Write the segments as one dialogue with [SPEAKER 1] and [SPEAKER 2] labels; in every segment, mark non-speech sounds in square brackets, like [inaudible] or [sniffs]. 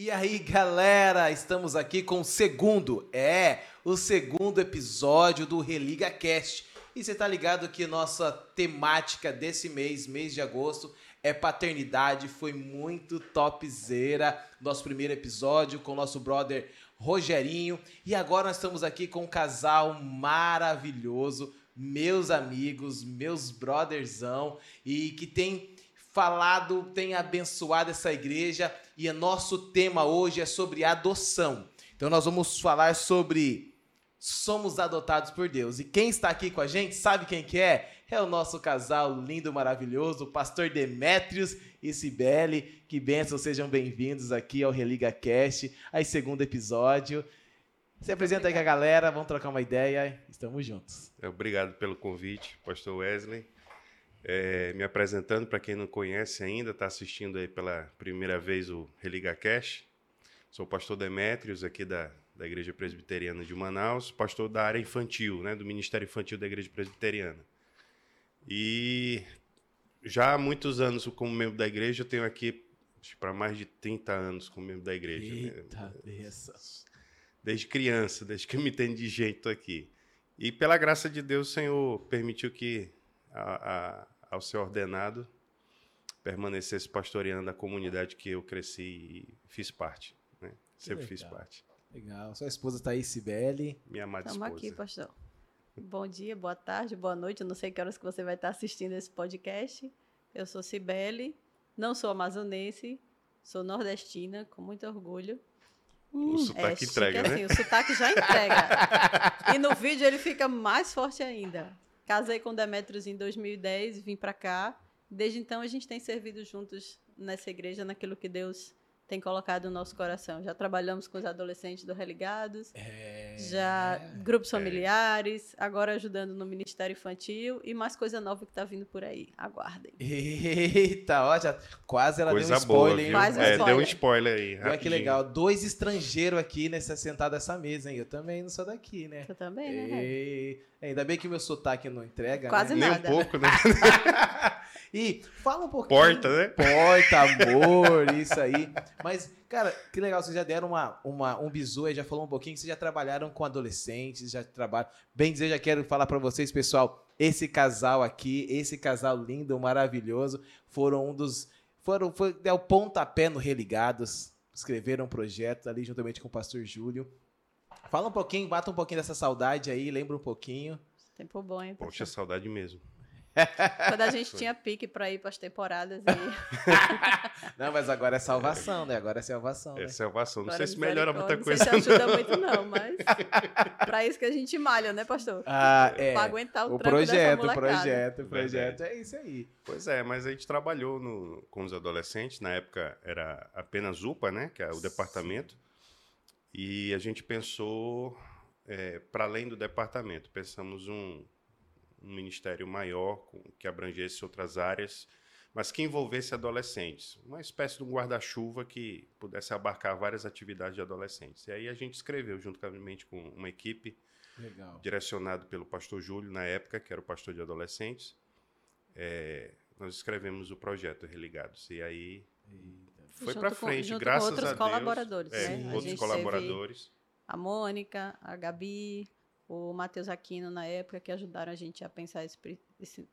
[SPEAKER 1] E aí, galera, estamos aqui com o segundo, é, o segundo episódio do Religa Cast. E você tá ligado que nossa temática desse mês, mês de agosto, é paternidade. Foi muito topzera nosso primeiro episódio com o nosso brother Rogerinho. E agora nós estamos aqui com um casal maravilhoso, meus amigos, meus brotherzão, e que tem falado, tem abençoado essa igreja e o nosso tema hoje é sobre adoção. Então nós vamos falar sobre somos adotados por Deus. E quem está aqui com a gente, sabe quem que é? É o nosso casal lindo, maravilhoso, o pastor Demétrios e Cibele. Que bênção, sejam bem-vindos aqui ao Religa Cast, aí segundo episódio. Se apresenta aí com a galera, vamos trocar uma ideia, estamos juntos.
[SPEAKER 2] Obrigado pelo convite, pastor Wesley. É, me apresentando, para quem não conhece ainda, está assistindo aí pela primeira vez o Religa Cash. Sou o pastor Demétrios, aqui da, da Igreja Presbiteriana de Manaus, pastor da área infantil, né, do Ministério Infantil da Igreja Presbiteriana. E já há muitos anos como membro da igreja, eu tenho aqui para mais de 30 anos como membro da igreja.
[SPEAKER 1] Né? Eita, né?
[SPEAKER 2] Desde criança, desde que eu me entendo de jeito aqui. E pela graça de Deus, o Senhor permitiu que a, a, ao ser ordenado, permanecesse pastoreando a comunidade que eu cresci e fiz parte. Né? Sempre fiz parte.
[SPEAKER 1] Legal. Sua esposa está aí, Sibeli.
[SPEAKER 2] Minha amada
[SPEAKER 3] Estamos
[SPEAKER 2] esposa.
[SPEAKER 3] aqui, pastor. Bom dia, boa tarde, boa noite. Eu não sei que horas que você vai estar assistindo esse podcast. Eu sou Cibele, não sou amazonense, sou nordestina, com muito orgulho.
[SPEAKER 2] O hum, sotaque é, entrega, né?
[SPEAKER 3] Assim, o sotaque já entrega. [laughs] e no vídeo ele fica mais forte ainda. Casei com Demetrios em 2010, vim para cá. Desde então a gente tem servido juntos nessa igreja, naquilo que Deus tem colocado no nosso coração. Já trabalhamos com os adolescentes do Religados, é, já grupos é. familiares, agora ajudando no Ministério Infantil e mais coisa nova que está vindo por aí. Aguardem.
[SPEAKER 1] Eita, ó, já, quase ela
[SPEAKER 2] coisa
[SPEAKER 1] deu um spoiler,
[SPEAKER 2] boa, um é, spoiler. deu um spoiler aí.
[SPEAKER 1] Olha que legal. Dois estrangeiros aqui nessa sentada essa mesa, hein? Eu também não sou daqui, né?
[SPEAKER 3] Você também, né? E...
[SPEAKER 1] Ainda bem que o meu sotaque não entrega.
[SPEAKER 3] Quase
[SPEAKER 1] né?
[SPEAKER 3] nada.
[SPEAKER 2] Nem um pouco, né? [laughs]
[SPEAKER 1] E fala um pouquinho.
[SPEAKER 2] Porta, né?
[SPEAKER 1] Porta, amor, isso aí. Mas, cara, que legal, vocês já deram uma, uma, um bisu aí, já falou um pouquinho que vocês já trabalharam com adolescentes, já trabalham. Bem dizer, já quero falar para vocês, pessoal, esse casal aqui, esse casal lindo, maravilhoso, foram um dos. Foram, foi, deu o pontapé no Religados, escreveram um projeto ali juntamente com o pastor Júlio. Fala um pouquinho, bata um pouquinho dessa saudade aí, lembra um pouquinho.
[SPEAKER 3] Tempo bom, hein?
[SPEAKER 2] Poxa, saudade mesmo.
[SPEAKER 3] Quando a gente tinha pique para ir para as temporadas. E... [laughs]
[SPEAKER 1] não, mas agora é salvação, né? Agora é salvação.
[SPEAKER 2] É
[SPEAKER 1] né?
[SPEAKER 2] salvação. Não agora sei se melhora muita coisa.
[SPEAKER 3] Não sei se ajuda muito, não, mas. para isso que a gente malha, né, pastor?
[SPEAKER 1] Ah, é.
[SPEAKER 3] Para aguentar o,
[SPEAKER 1] o projeto, o projeto, o projeto. É isso aí.
[SPEAKER 2] Pois é, mas a gente trabalhou no, com os adolescentes. Na época era apenas UPA, né? Que é o departamento. E a gente pensou é, para além do departamento. Pensamos um um ministério maior, com, que abrangesse outras áreas, mas que envolvesse adolescentes. Uma espécie de um guarda-chuva que pudesse abarcar várias atividades de adolescentes. E aí a gente escreveu, juntamente com uma equipe,
[SPEAKER 1] Legal.
[SPEAKER 2] direcionado pelo pastor Júlio, na época, que era o pastor de adolescentes. É, nós escrevemos o projeto Religados. E aí Eita. foi para frente,
[SPEAKER 3] com,
[SPEAKER 2] graças
[SPEAKER 3] com outros
[SPEAKER 2] a Deus.
[SPEAKER 3] colaboradores,
[SPEAKER 2] é,
[SPEAKER 3] né?
[SPEAKER 2] Outros colaboradores.
[SPEAKER 3] A Mônica, a Gabi, o Matheus Aquino na época, que ajudaram a gente a pensar esse, esse,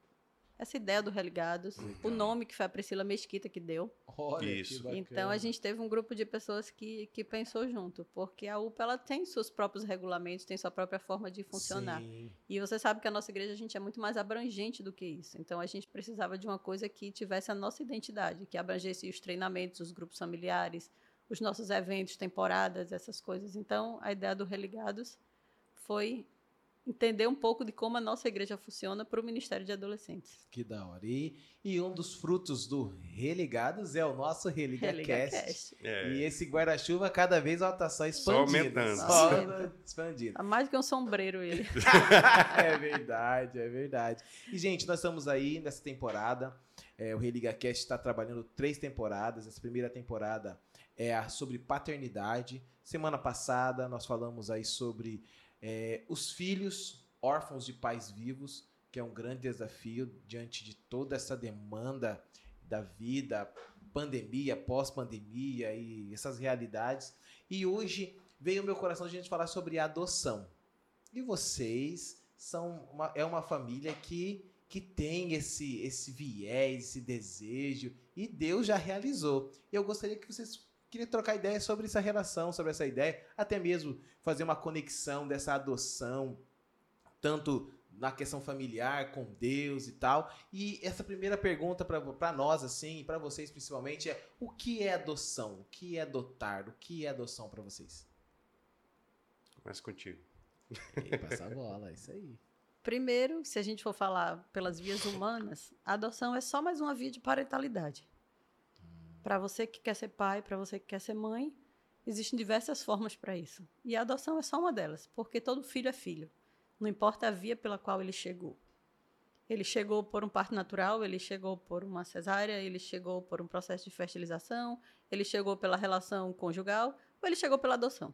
[SPEAKER 3] essa ideia do Religados. Legal. O nome que foi a Priscila Mesquita que deu.
[SPEAKER 1] Olha, Isso.
[SPEAKER 3] Então a gente teve um grupo de pessoas que, que pensou junto, porque a UPA ela tem seus próprios regulamentos, tem sua própria forma de funcionar. Sim. E você sabe que a nossa igreja a gente é muito mais abrangente do que isso. Então a gente precisava de uma coisa que tivesse a nossa identidade, que abrangesse os treinamentos, os grupos familiares, os nossos eventos, temporadas, essas coisas. Então a ideia do Religados foi entender um pouco de como a nossa igreja funciona para o Ministério de Adolescentes.
[SPEAKER 1] Que da hora. E, e um dos frutos do Religados é o nosso Religa, Religa Cast. É. E esse guarda-chuva cada vez está só expandindo.
[SPEAKER 2] Só aumentando.
[SPEAKER 1] Só expandindo.
[SPEAKER 3] Tá mais do que um sombreiro ele. [laughs]
[SPEAKER 1] é verdade, é verdade. E, gente, nós estamos aí nessa temporada. É, o Religa Cast está trabalhando três temporadas. Essa primeira temporada é sobre paternidade. Semana passada nós falamos aí sobre é, os filhos órfãos de pais vivos, que é um grande desafio diante de toda essa demanda da vida, pandemia, pós-pandemia e essas realidades. E hoje veio ao meu coração a gente falar sobre adoção. E vocês são uma, é uma família que, que tem esse, esse viés, esse desejo, e Deus já realizou. Eu gostaria que vocês queria trocar ideia sobre essa relação, sobre essa ideia, até mesmo fazer uma conexão dessa adoção, tanto na questão familiar, com Deus e tal. E essa primeira pergunta para nós, assim, para vocês principalmente, é: o que é adoção? O que é adotar? O que é adoção para vocês?
[SPEAKER 2] Começa contigo.
[SPEAKER 1] E passa a bola, é isso aí.
[SPEAKER 3] Primeiro, se a gente for falar pelas vias humanas, a adoção é só mais uma via de parentalidade. Para você que quer ser pai, para você que quer ser mãe, existem diversas formas para isso. E a adoção é só uma delas, porque todo filho é filho. Não importa a via pela qual ele chegou. Ele chegou por um parto natural, ele chegou por uma cesárea, ele chegou por um processo de fertilização, ele chegou pela relação conjugal ou ele chegou pela adoção.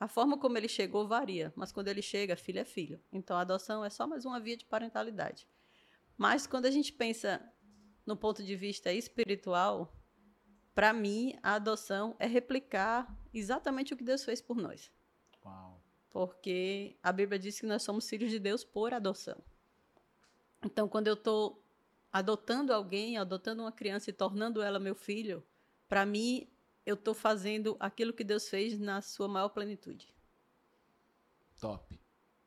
[SPEAKER 3] A forma como ele chegou varia, mas quando ele chega, filho é filho. Então a adoção é só mais uma via de parentalidade. Mas quando a gente pensa no ponto de vista espiritual, para mim a adoção é replicar exatamente o que Deus fez por nós.
[SPEAKER 1] Uau
[SPEAKER 3] porque a Bíblia diz que nós somos filhos de Deus por adoção. Então, quando eu estou adotando alguém, adotando uma criança e tornando ela meu filho, para mim, eu estou fazendo aquilo que Deus fez na sua maior plenitude.
[SPEAKER 1] Top,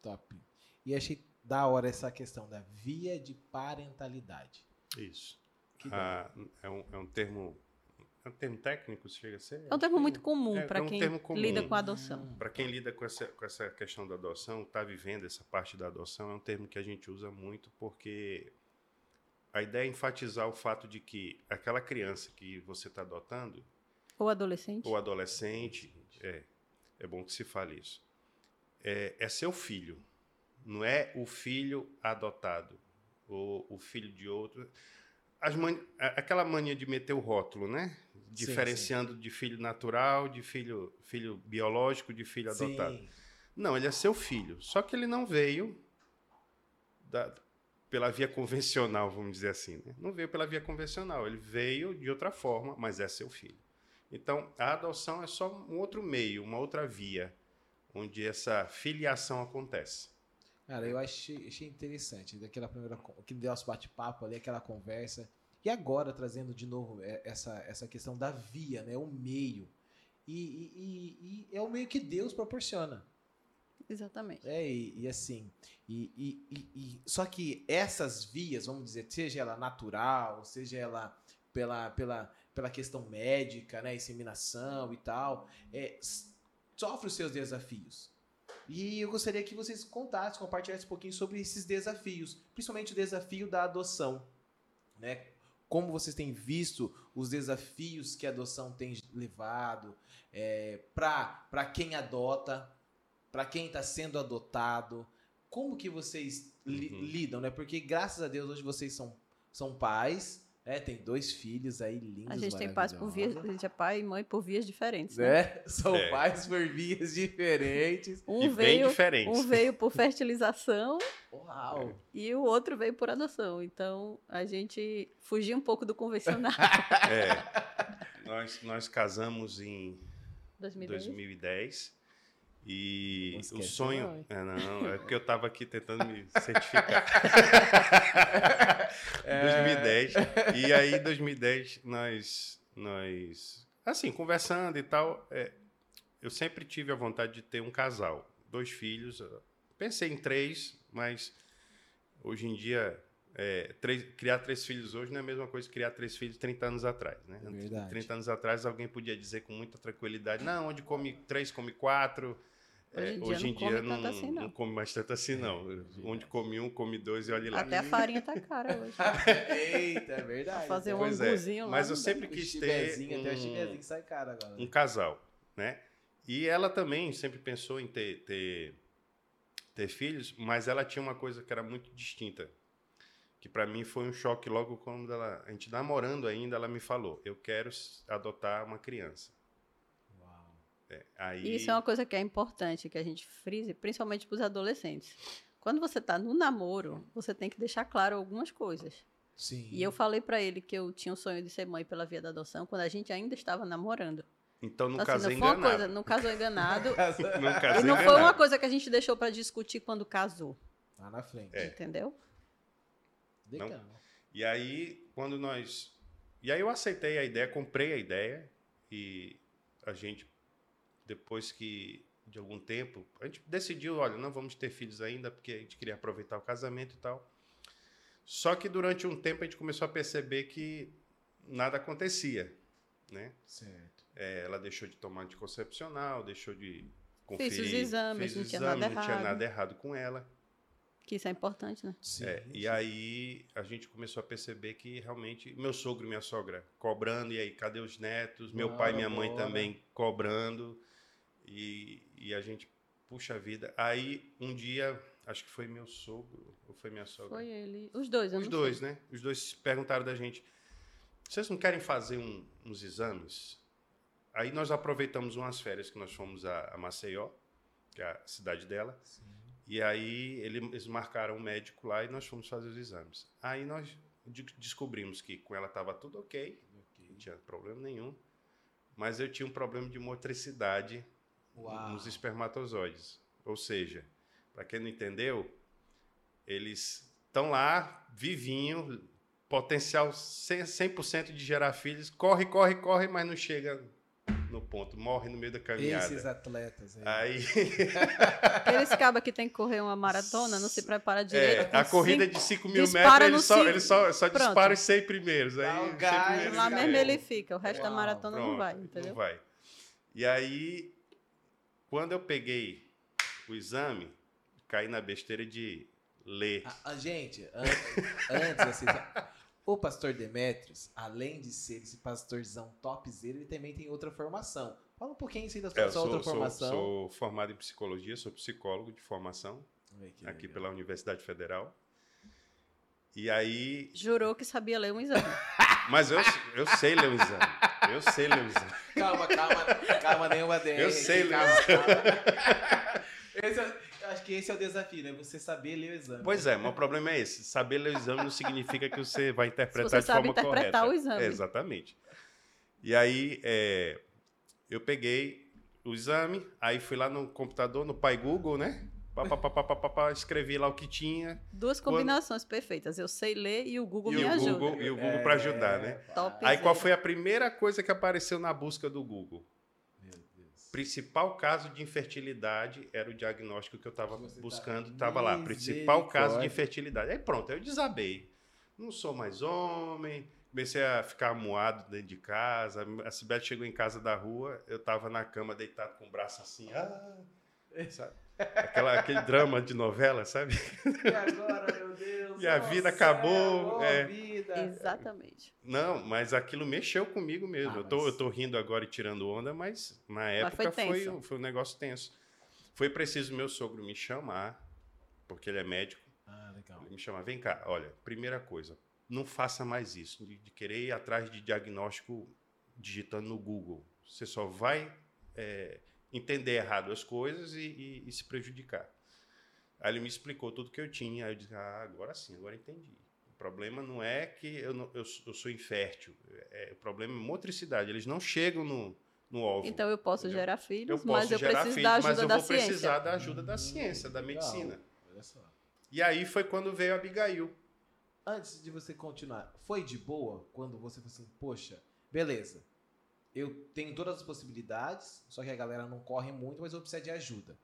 [SPEAKER 1] top. E achei da hora essa questão da via de parentalidade.
[SPEAKER 2] Isso. Ah, é, um, é um termo um termo técnico, chega a ser?
[SPEAKER 3] É um termo muito comum é, para é um quem comum. lida com a adoção.
[SPEAKER 2] Para quem lida com essa, com essa questão da adoção, está vivendo essa parte da adoção, é um termo que a gente usa muito porque a ideia é enfatizar o fato de que aquela criança que você está adotando.
[SPEAKER 3] Ou adolescente.
[SPEAKER 2] Ou adolescente, é, é bom que se fale isso. É, é seu filho, não é o filho adotado ou o filho de outro as man... aquela mania de meter o rótulo, né? Diferenciando sim, sim. de filho natural, de filho, filho biológico, de filho adotado. Sim. Não, ele é seu filho. Só que ele não veio da... pela via convencional, vamos dizer assim. Né? Não veio pela via convencional. Ele veio de outra forma, mas é seu filho. Então, a adoção é só um outro meio, uma outra via, onde essa filiação acontece.
[SPEAKER 1] Cara, eu achei, achei interessante daquela primeira que deu nosso bate-papo ali, aquela conversa. E agora trazendo de novo é, essa, essa questão da via, né? O meio. E, e, e é o meio que Deus proporciona.
[SPEAKER 3] Exatamente.
[SPEAKER 1] É, e, e assim, e, e, só que essas vias, vamos dizer, seja ela natural, seja ela pela, pela, pela questão médica, né, inseminação e tal, é, sofre os seus desafios. E eu gostaria que vocês contassem, compartilhassem um pouquinho sobre esses desafios, principalmente o desafio da adoção, né? Como vocês têm visto os desafios que a adoção tem levado é, para quem adota, para quem está sendo adotado, como que vocês li uhum. lidam, né? Porque graças a Deus hoje vocês são, são pais, é, tem dois filhos aí lindos.
[SPEAKER 3] A gente tem pais por vias, a gente é pai e mãe por vias diferentes. Né?
[SPEAKER 1] É, [laughs] são é. pais por vias diferentes.
[SPEAKER 3] Um e veio, bem diferentes. Um veio por fertilização.
[SPEAKER 1] Uau!
[SPEAKER 3] E o outro veio por adoção. Então a gente fugiu um pouco do convencional. [laughs]
[SPEAKER 2] é. Nós, nós casamos em 2010. 2010 e o sonho. É, não, é porque eu estava aqui tentando me certificar. [laughs] é... 2010. E aí, em 2010, nós, nós. Assim, conversando e tal, é, eu sempre tive a vontade de ter um casal, dois filhos. Pensei em três, mas hoje em dia. É, três, criar três filhos hoje não é a mesma coisa que criar três filhos 30 anos atrás. Né?
[SPEAKER 1] Verdade.
[SPEAKER 2] 30 anos atrás, alguém podia dizer com muita tranquilidade: não, onde come três, come quatro
[SPEAKER 3] Hoje em dia, hoje em não, dia come não, assim, não.
[SPEAKER 2] não, come mais tanto assim, não. É Onde come um, come dois e olha lá.
[SPEAKER 3] Até a farinha tá cara hoje. [laughs]
[SPEAKER 1] Eita, é verdade.
[SPEAKER 3] fazer um pois é. lá.
[SPEAKER 2] Mas eu sempre quis ter um,
[SPEAKER 1] até o que sai cara agora.
[SPEAKER 2] um casal, né? E ela também sempre pensou em ter, ter, ter filhos, mas ela tinha uma coisa que era muito distinta. Que para mim foi um choque logo quando ela, a gente namorando ainda, ela me falou: Eu quero adotar uma criança.
[SPEAKER 3] É, aí... Isso é uma coisa que é importante que a gente frise, principalmente para os adolescentes. Quando você está no namoro, você tem que deixar claro algumas coisas.
[SPEAKER 1] Sim.
[SPEAKER 3] E eu falei pra ele que eu tinha o sonho de ser mãe pela via da adoção quando a gente ainda estava namorando.
[SPEAKER 2] Então não
[SPEAKER 3] Então,
[SPEAKER 2] casei
[SPEAKER 3] não foi uma
[SPEAKER 2] enganado.
[SPEAKER 3] coisa, não casou enganado. [laughs]
[SPEAKER 2] Não
[SPEAKER 3] e não foi uma coisa que a gente deixou pra discutir quando casou,
[SPEAKER 1] Lá na frente.
[SPEAKER 2] É.
[SPEAKER 3] entendeu?
[SPEAKER 1] Legal.
[SPEAKER 2] E aí, quando nós. E aí eu aceitei a ideia, comprei a ideia e a gente, depois que de algum tempo, a gente decidiu, olha, não vamos ter filhos ainda porque a gente queria aproveitar o casamento e tal. Só que durante um tempo a gente começou a perceber que nada acontecia, né?
[SPEAKER 1] Certo.
[SPEAKER 2] É, ela deixou de tomar anticoncepcional, deixou de conferir.
[SPEAKER 3] Fiz os exames,
[SPEAKER 2] fez
[SPEAKER 3] não
[SPEAKER 2] os
[SPEAKER 3] tinha
[SPEAKER 2] exames,
[SPEAKER 3] nada
[SPEAKER 2] não tinha nada errado com ela.
[SPEAKER 3] Que isso é importante, né?
[SPEAKER 1] Sim.
[SPEAKER 2] É, e aí a gente começou a perceber que realmente meu sogro e minha sogra cobrando, e aí, cadê os netos? Meu
[SPEAKER 1] Bora,
[SPEAKER 2] pai e minha mãe também cobrando. E, e a gente, puxa vida. Aí um dia, acho que foi meu sogro, ou foi minha sogra?
[SPEAKER 3] Foi ele. Os dois, eu
[SPEAKER 2] Os dois,
[SPEAKER 3] sei.
[SPEAKER 2] né? Os dois perguntaram da gente: vocês não querem fazer um- uns exames? Aí nós aproveitamos umas férias que nós fomos a, a Maceió, que é a cidade dela.
[SPEAKER 1] Sim.
[SPEAKER 2] E aí ele- eles marcaram um médico lá e nós fomos fazer os exames. Aí nós de- descobrimos que com ela estava tudo ok, não
[SPEAKER 1] Ok.
[SPEAKER 2] tinha problema nenhum, mas eu tinha um problema de motricidade
[SPEAKER 1] Uau.
[SPEAKER 2] nos espermatozoides. Ou seja, para quem não entendeu, eles estão lá, vivinho, potencial 100%, 100% de gerar filhos, corre, corre, corre, mas não chega no ponto, morre no meio da caminhada.
[SPEAKER 1] Esses atletas aí.
[SPEAKER 2] Aí [laughs]
[SPEAKER 3] Aqueles cabas que tem que correr uma maratona, não se prepara direito.
[SPEAKER 2] É, a corrida
[SPEAKER 3] cinco-
[SPEAKER 2] de 5 mil metros, ele só,
[SPEAKER 3] cinco.
[SPEAKER 2] ele só, só
[SPEAKER 3] Pronto.
[SPEAKER 2] dispara os 100 primeiros. Aí,
[SPEAKER 1] Dá o
[SPEAKER 2] os 100
[SPEAKER 1] gás,
[SPEAKER 2] primeiros
[SPEAKER 3] Lá mesmo
[SPEAKER 2] é.
[SPEAKER 3] ele fica, o resto da
[SPEAKER 1] Uau,
[SPEAKER 3] maratona não
[SPEAKER 2] Pronto,
[SPEAKER 3] vai, entendeu?
[SPEAKER 2] Não vai. E aí, quando eu peguei o exame, caí na besteira de ler.
[SPEAKER 1] Ah, ah, gente, an- antes, assim, o pastor Demetrios, além de ser esse pastorzão topzera, ele também tem outra formação. Fala um pouquinho assim da sua,
[SPEAKER 2] É, sou,
[SPEAKER 1] outra
[SPEAKER 2] sou-
[SPEAKER 1] formação.
[SPEAKER 2] sou formado em psicologia, sou psicólogo de formação,
[SPEAKER 1] que
[SPEAKER 2] aqui
[SPEAKER 1] legal.
[SPEAKER 2] pela Universidade Federal. E aí.
[SPEAKER 3] Jurou que sabia ler um exame.
[SPEAKER 2] Mas eu, eu sei ler o exame. Eu sei ler o exame.
[SPEAKER 1] Calma, calma, calma, nenhuma DR.
[SPEAKER 2] Eu sei.
[SPEAKER 1] Esse é- eu acho que esse é o desafio, né? Você saber ler o exame.
[SPEAKER 2] Pois é, mas o problema é esse. Saber ler o exame não significa que você vai [laughs] interpretar
[SPEAKER 3] você
[SPEAKER 2] de forma
[SPEAKER 3] interpretar
[SPEAKER 2] correta.
[SPEAKER 3] o exame.
[SPEAKER 2] É, exatamente. E aí, é, eu peguei o exame, aí fui lá no computador, no Pai Google, né? Pá, pá, pá, pá, pá, pá, pá, escrevi lá o que tinha.
[SPEAKER 3] Duas combinações perfeitas. Eu sei ler e o Google
[SPEAKER 2] e
[SPEAKER 3] me
[SPEAKER 2] o
[SPEAKER 3] ajuda.
[SPEAKER 2] Google, e o Google para ajudar, né?
[SPEAKER 3] Top.
[SPEAKER 2] Aí qual foi a primeira coisa que apareceu na busca do Google?
[SPEAKER 1] Meu Deus.
[SPEAKER 2] Principal caso de infertilidade era o diagnóstico que eu estava
[SPEAKER 1] tá-
[SPEAKER 2] buscando, estava lá. Principal caso de infertilidade. Aí pronto, eu desabei. Não sou mais homem, comecei a ficar amuado dentro de casa. A Sibete chegou em casa da rua, eu estava na cama deitado com o braço assim, ah, sabe? Aquela, aquele drama de novela, sabe?
[SPEAKER 1] E agora, meu Deus? [laughs]
[SPEAKER 2] E a vida
[SPEAKER 1] céu,
[SPEAKER 2] acabou, é.
[SPEAKER 1] vida.
[SPEAKER 3] Exatamente.
[SPEAKER 2] Não, mas aquilo mexeu comigo mesmo.
[SPEAKER 1] Ah,
[SPEAKER 2] eu, tô,
[SPEAKER 1] mas-
[SPEAKER 2] eu tô rindo agora e tirando onda, mas na época
[SPEAKER 3] foi
[SPEAKER 2] foi, um- foi um negócio tenso. Foi preciso meu sogro me chamar, porque ele é médico.
[SPEAKER 1] Ah, legal.
[SPEAKER 2] Ele me chamar, vem cá, olha, primeira coisa, não faça mais isso, de, de querer ir atrás de diagnóstico digitando no Google. Você só vai é, entender errado as coisas e, e- e se prejudicar. Aí ele me explicou tudo que eu tinha, aí eu disse, ah, agora sim, agora entendi. O problema não é que eu, não- eu, eu sou infértil, é, o problema é motricidade, eles não chegam no, no óvulo.
[SPEAKER 3] Então eu posso
[SPEAKER 2] Entendeu?
[SPEAKER 3] gerar
[SPEAKER 2] eu
[SPEAKER 3] filhos,
[SPEAKER 2] posso
[SPEAKER 3] mas eu preciso
[SPEAKER 2] filhos,
[SPEAKER 3] da
[SPEAKER 2] mas
[SPEAKER 3] ajuda
[SPEAKER 2] eu
[SPEAKER 3] da
[SPEAKER 2] vou precisar
[SPEAKER 3] ciência.
[SPEAKER 2] da ajuda da ciência, da medicina. E aí foi quando veio a Abigail.
[SPEAKER 1] Antes de você continuar, foi de boa quando você falou assim, poxa, beleza, eu tenho todas as possibilidades, só que a galera não corre muito, mas eu preciso de ajuda.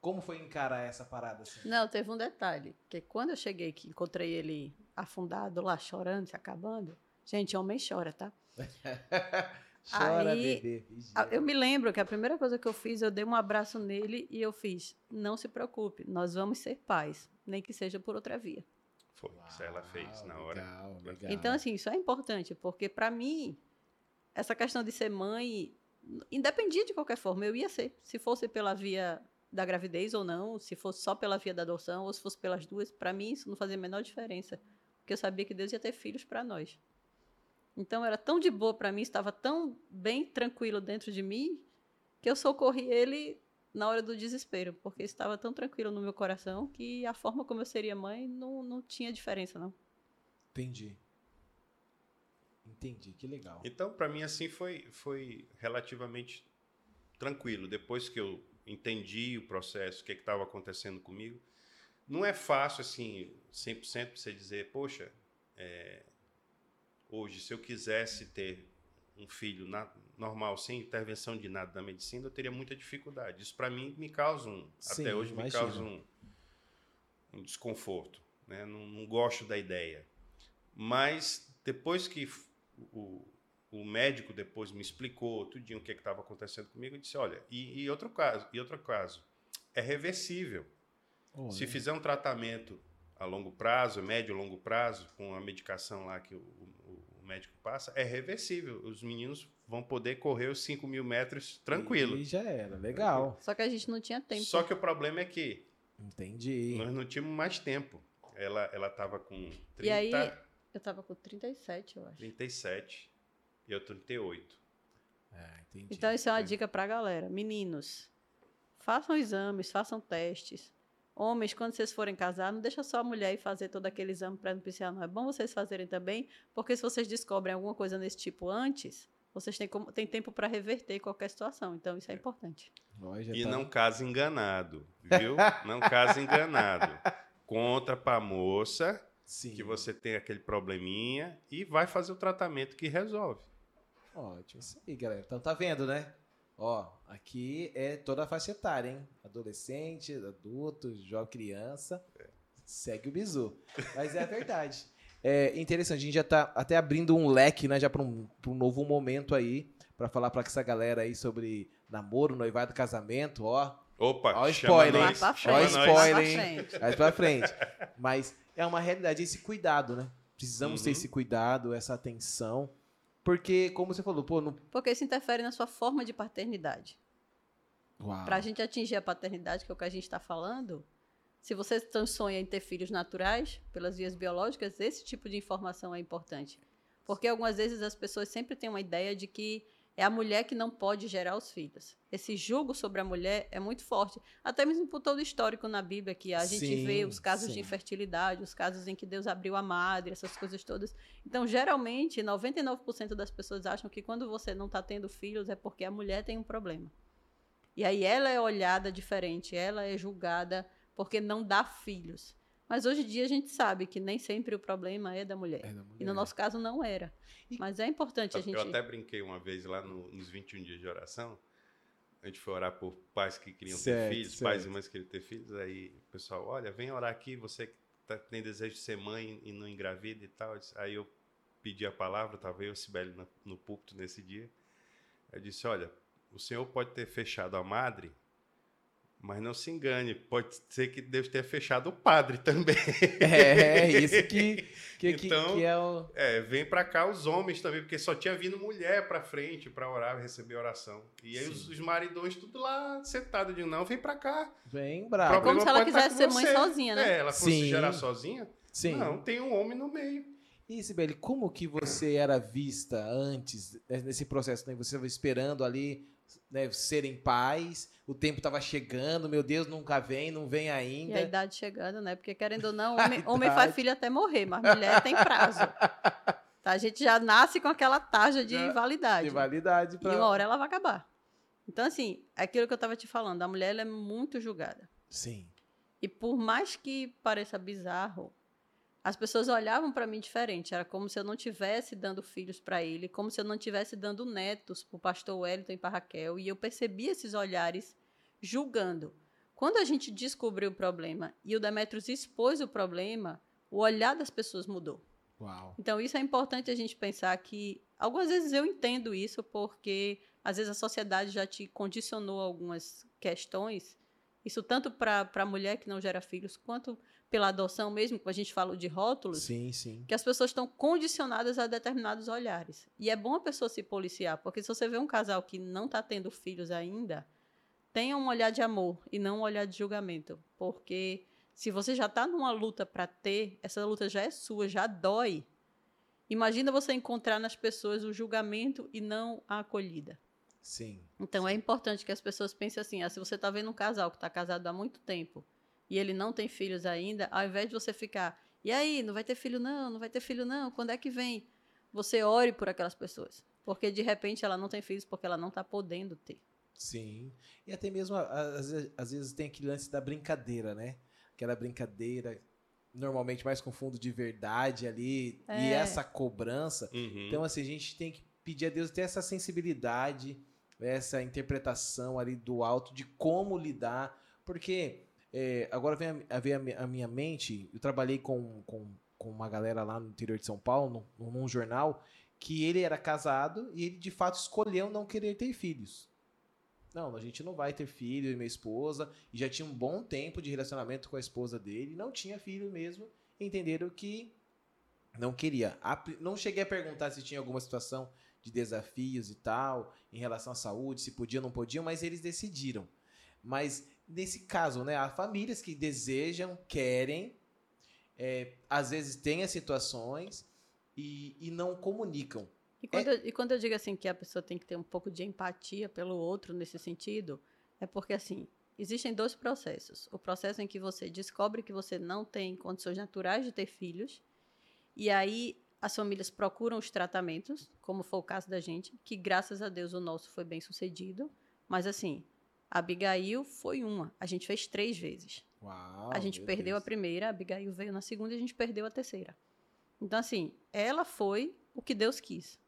[SPEAKER 1] Como foi encarar essa parada assim?
[SPEAKER 3] Não, teve um detalhe, que quando eu cheguei que encontrei ele afundado lá, chorando, se acabando, gente, homem chora, tá? [laughs]
[SPEAKER 1] Chora,
[SPEAKER 3] Aí,
[SPEAKER 1] bebê. vigia.
[SPEAKER 3] Eu me lembro que a primeira coisa que eu fiz, eu dei um abraço nele e eu fiz, não se preocupe, nós vamos ser pais, nem que seja por outra via.
[SPEAKER 2] Foi, isso ela fez na hora.
[SPEAKER 1] Legal, legal.
[SPEAKER 3] Então, assim, isso é importante, porque para mim, essa questão de ser mãe, independia de qualquer forma, eu ia ser. Se fosse pela via da gravidez ou não, se fosse só pela via da adoção ou se fosse pelas duas, para mim isso não fazia a menor diferença, porque eu sabia que Deus ia ter filhos para nós. Então era tão de boa para mim, estava tão bem tranquilo dentro de mim, que eu socorri ele na hora do desespero, porque estava tão tranquilo no meu coração que a forma como eu seria mãe não, não tinha diferença, não.
[SPEAKER 1] Entendi. Entendi, que legal.
[SPEAKER 2] Então, para mim, assim, foi, foi relativamente tranquilo. Depois que eu entendi o processo, o que estava acontecendo comigo, não é fácil, assim, 100% você dizer, poxa, é, hoje, se eu quisesse ter um filho na, normal, sem intervenção de nada da medicina, eu teria muita dificuldade. Isso, para mim, me causa um, Sim, até hoje, imagino. me causa um, um desconforto. Né? Não, não gosto da ideia. Mas, depois que o, o médico depois me explicou tudinho o que estava acontecendo comigo, eu disse, olha, e, e, outro caso, e outro caso, é reversível. Se fizer um tratamento a longo prazo, médio e longo prazo, com a medicação lá que o, o, o, médico passa, é reversível. Os meninos vão poder correr os 5 mil metros tranquilo.
[SPEAKER 1] E já era, legal.
[SPEAKER 3] Só que a gente não tinha tempo.
[SPEAKER 2] Só que o problema é que
[SPEAKER 1] Entendi.
[SPEAKER 2] nós não tínhamos mais tempo. Ela ela estava com 30...
[SPEAKER 3] E aí, eu estava com 37, eu acho.
[SPEAKER 2] 37 e eu 38.
[SPEAKER 1] É, entendi.
[SPEAKER 3] Então, isso é uma dica para a galera. Meninos, façam exames, façam testes. Homens, quando vocês forem casar, não deixa só a mulher ir fazer todo aquele exame pré-nupcial, não. É bom vocês fazerem também, porque se vocês descobrem alguma coisa nesse tipo antes, vocês têm, como, têm tempo para reverter qualquer situação. Então, isso é, é. importante.
[SPEAKER 2] E tá... não case enganado, viu? não case enganado. [laughs] Conta para a moça Sim. que você tem aquele probleminha e vai fazer o tratamento que resolve.
[SPEAKER 1] Ótimo, isso aí, galera. Então tá vendo, né? Ó, aqui é toda a faixa etária, hein? Adolescente, adulto, jovem, criança. É. Segue o bizu. Mas é a verdade. [laughs] É interessante, a gente já tá até abrindo um leque, né? Já para um, um novo momento aí, para falar para essa galera aí sobre namoro, noivado, casamento, ó.
[SPEAKER 2] Opa,
[SPEAKER 1] ó, spoiler,
[SPEAKER 2] hein?
[SPEAKER 1] Ó, spoiler, hein? Mais pra frente. Mas é uma realidade, esse cuidado, né? Precisamos uhum. ter esse cuidado, essa atenção. Porque, como você falou, pô. Não...
[SPEAKER 3] Porque isso interfere na sua forma de paternidade. Para a gente atingir a paternidade, que é o que a gente está falando, se você sonha em ter filhos naturais, pelas vias biológicas, esse tipo de informação é importante. Porque algumas vezes as pessoas sempre têm uma ideia de que é a mulher que não pode gerar os filhos. Esse julgo sobre a mulher é muito forte. Até mesmo por todo o histórico na Bíblia, que a gente sim, vê os casos sim. de infertilidade, os casos em que Deus abriu a madre, essas coisas todas. Então, geralmente, 99% das pessoas acham que quando você não está tendo filhos é porque a mulher tem um problema. E aí ela é olhada diferente, ela é julgada porque não dá filhos. Mas hoje em dia a gente sabe que nem sempre o problema é da mulher. É da mulher. E no nosso caso não era. E... Mas é importante a gente.
[SPEAKER 2] Eu até brinquei uma vez lá no, nos 21 dias de oração. A gente foi orar por pais que queriam certo, ter filhos, certo. pais e mães que queriam ter filhos. Aí o pessoal, olha, vem orar aqui, você que tá, tem desejo de ser mãe e não engravida e tal. Aí eu pedi a palavra, estava eu e Sibeli no, no púlpito nesse dia. Eu disse, olha, o Senhor pode ter fechado a madre mas não se engane, pode ser que Deus tenha fechado o padre [laughs] também.
[SPEAKER 1] É, isso que, que,
[SPEAKER 2] então,
[SPEAKER 1] que é o.
[SPEAKER 2] É, vem para cá os homens também, porque só tinha vindo mulher para frente para orar, receber oração. E aí os, os, maridões tudo lá sentado de não, vem para cá.
[SPEAKER 1] Vem bravo.
[SPEAKER 3] Como se ela quisesse ser mãe sozinha, né?
[SPEAKER 2] É, ela fosse Sim. gerar sozinha.
[SPEAKER 1] Sim.
[SPEAKER 2] Não, tem um homem no meio.
[SPEAKER 1] E, Sibeli, como que você era vista antes, nesse processo? Né? Você estava esperando ali né, serem pais, o tempo estava chegando, meu Deus, nunca vem, não vem ainda.
[SPEAKER 3] E a idade chegando, né? Porque querendo ou não, [laughs] homem, homem faz filho até morrer, mas mulher tem prazo. [laughs] Tá, a gente já nasce com aquela taxa de validade.
[SPEAKER 1] De validade.
[SPEAKER 3] Pra... E uma hora ela vai acabar. Então, assim, é aquilo que eu estava te falando, a mulher é muito julgada.
[SPEAKER 1] Sim.
[SPEAKER 3] E por mais que pareça bizarro, as pessoas olhavam para mim diferente. Era como se eu não tivesse dando filhos para ele, como se eu não tivesse dando netos para o pastor Wellington e para Raquel. E eu percebi esses olhares julgando. Quando a gente descobriu o problema e o Demetrius expôs o problema, o olhar das pessoas mudou.
[SPEAKER 1] Uau.
[SPEAKER 3] Então, isso é importante a gente pensar que. Algumas vezes eu entendo isso, porque às vezes a sociedade já te condicionou algumas questões. Isso tanto para a mulher que não gera filhos, quanto pela adoção mesmo, como a gente falou de rótulos,
[SPEAKER 1] sim, sim.
[SPEAKER 3] que as pessoas estão condicionadas a determinados olhares. E é bom a pessoa se policiar, porque se você vê um casal que não está tendo filhos ainda, tenha um olhar de amor e não um olhar de julgamento, porque se você já está numa luta para ter, essa luta já é sua, já dói. Imagina você encontrar nas pessoas o julgamento e não a acolhida.
[SPEAKER 1] Sim.
[SPEAKER 3] Então
[SPEAKER 1] sim.
[SPEAKER 3] é importante que as pessoas pensem assim: ah, se você está vendo um casal que está casado há muito tempo e ele não tem filhos ainda, ao invés de você ficar, e aí, não vai ter filho não, não vai ter filho não, quando é que vem? você ore por aquelas pessoas. Porque de repente ela não tem filhos porque ela não está podendo ter.
[SPEAKER 1] Sim. E até mesmo, às vezes, às vezes tem aquele lance da brincadeira, né? Aquela brincadeira, normalmente mais com fundo de verdade ali,
[SPEAKER 3] É.
[SPEAKER 1] e essa cobrança.
[SPEAKER 2] Uhum.
[SPEAKER 1] Então, assim, a gente tem que pedir a Deus ter essa sensibilidade, essa interpretação ali do alto de como lidar, porque é, agora vem a, a, vem a mi- a minha mente, eu trabalhei com, com, com uma galera lá no interior de São Paulo, num, num jornal, que ele era casado e ele de fato escolheu não querer ter filhos. Não, a gente não vai ter filho, e minha esposa, e já tinha um bom tempo de relacionamento com a esposa dele, não tinha filho mesmo, entenderam que não queria. Não cheguei a perguntar se tinha alguma situação de desafios e tal, em relação à saúde, se podia ou não podia, mas eles decidiram. Mas nesse caso, né, há famílias que desejam, querem, é, às vezes têm as situações e, e não comunicam.
[SPEAKER 3] E quando, eu, e quando eu digo assim que a pessoa tem que ter um pouco de empatia pelo outro nesse sentido, é porque assim, existem dois processos. O processo em que você descobre que você não tem condições naturais de ter filhos, e aí as famílias procuram os tratamentos, como foi o caso da gente, que graças a Deus o nosso foi bem sucedido, mas assim, a Abigail foi uma, a gente fez três vezes.
[SPEAKER 1] Uau,
[SPEAKER 3] A gente perdeu a
[SPEAKER 1] Deus.
[SPEAKER 3] primeira, a Abigail veio na segunda e a gente perdeu a terceira. Então, assim, ela foi o que Deus quis.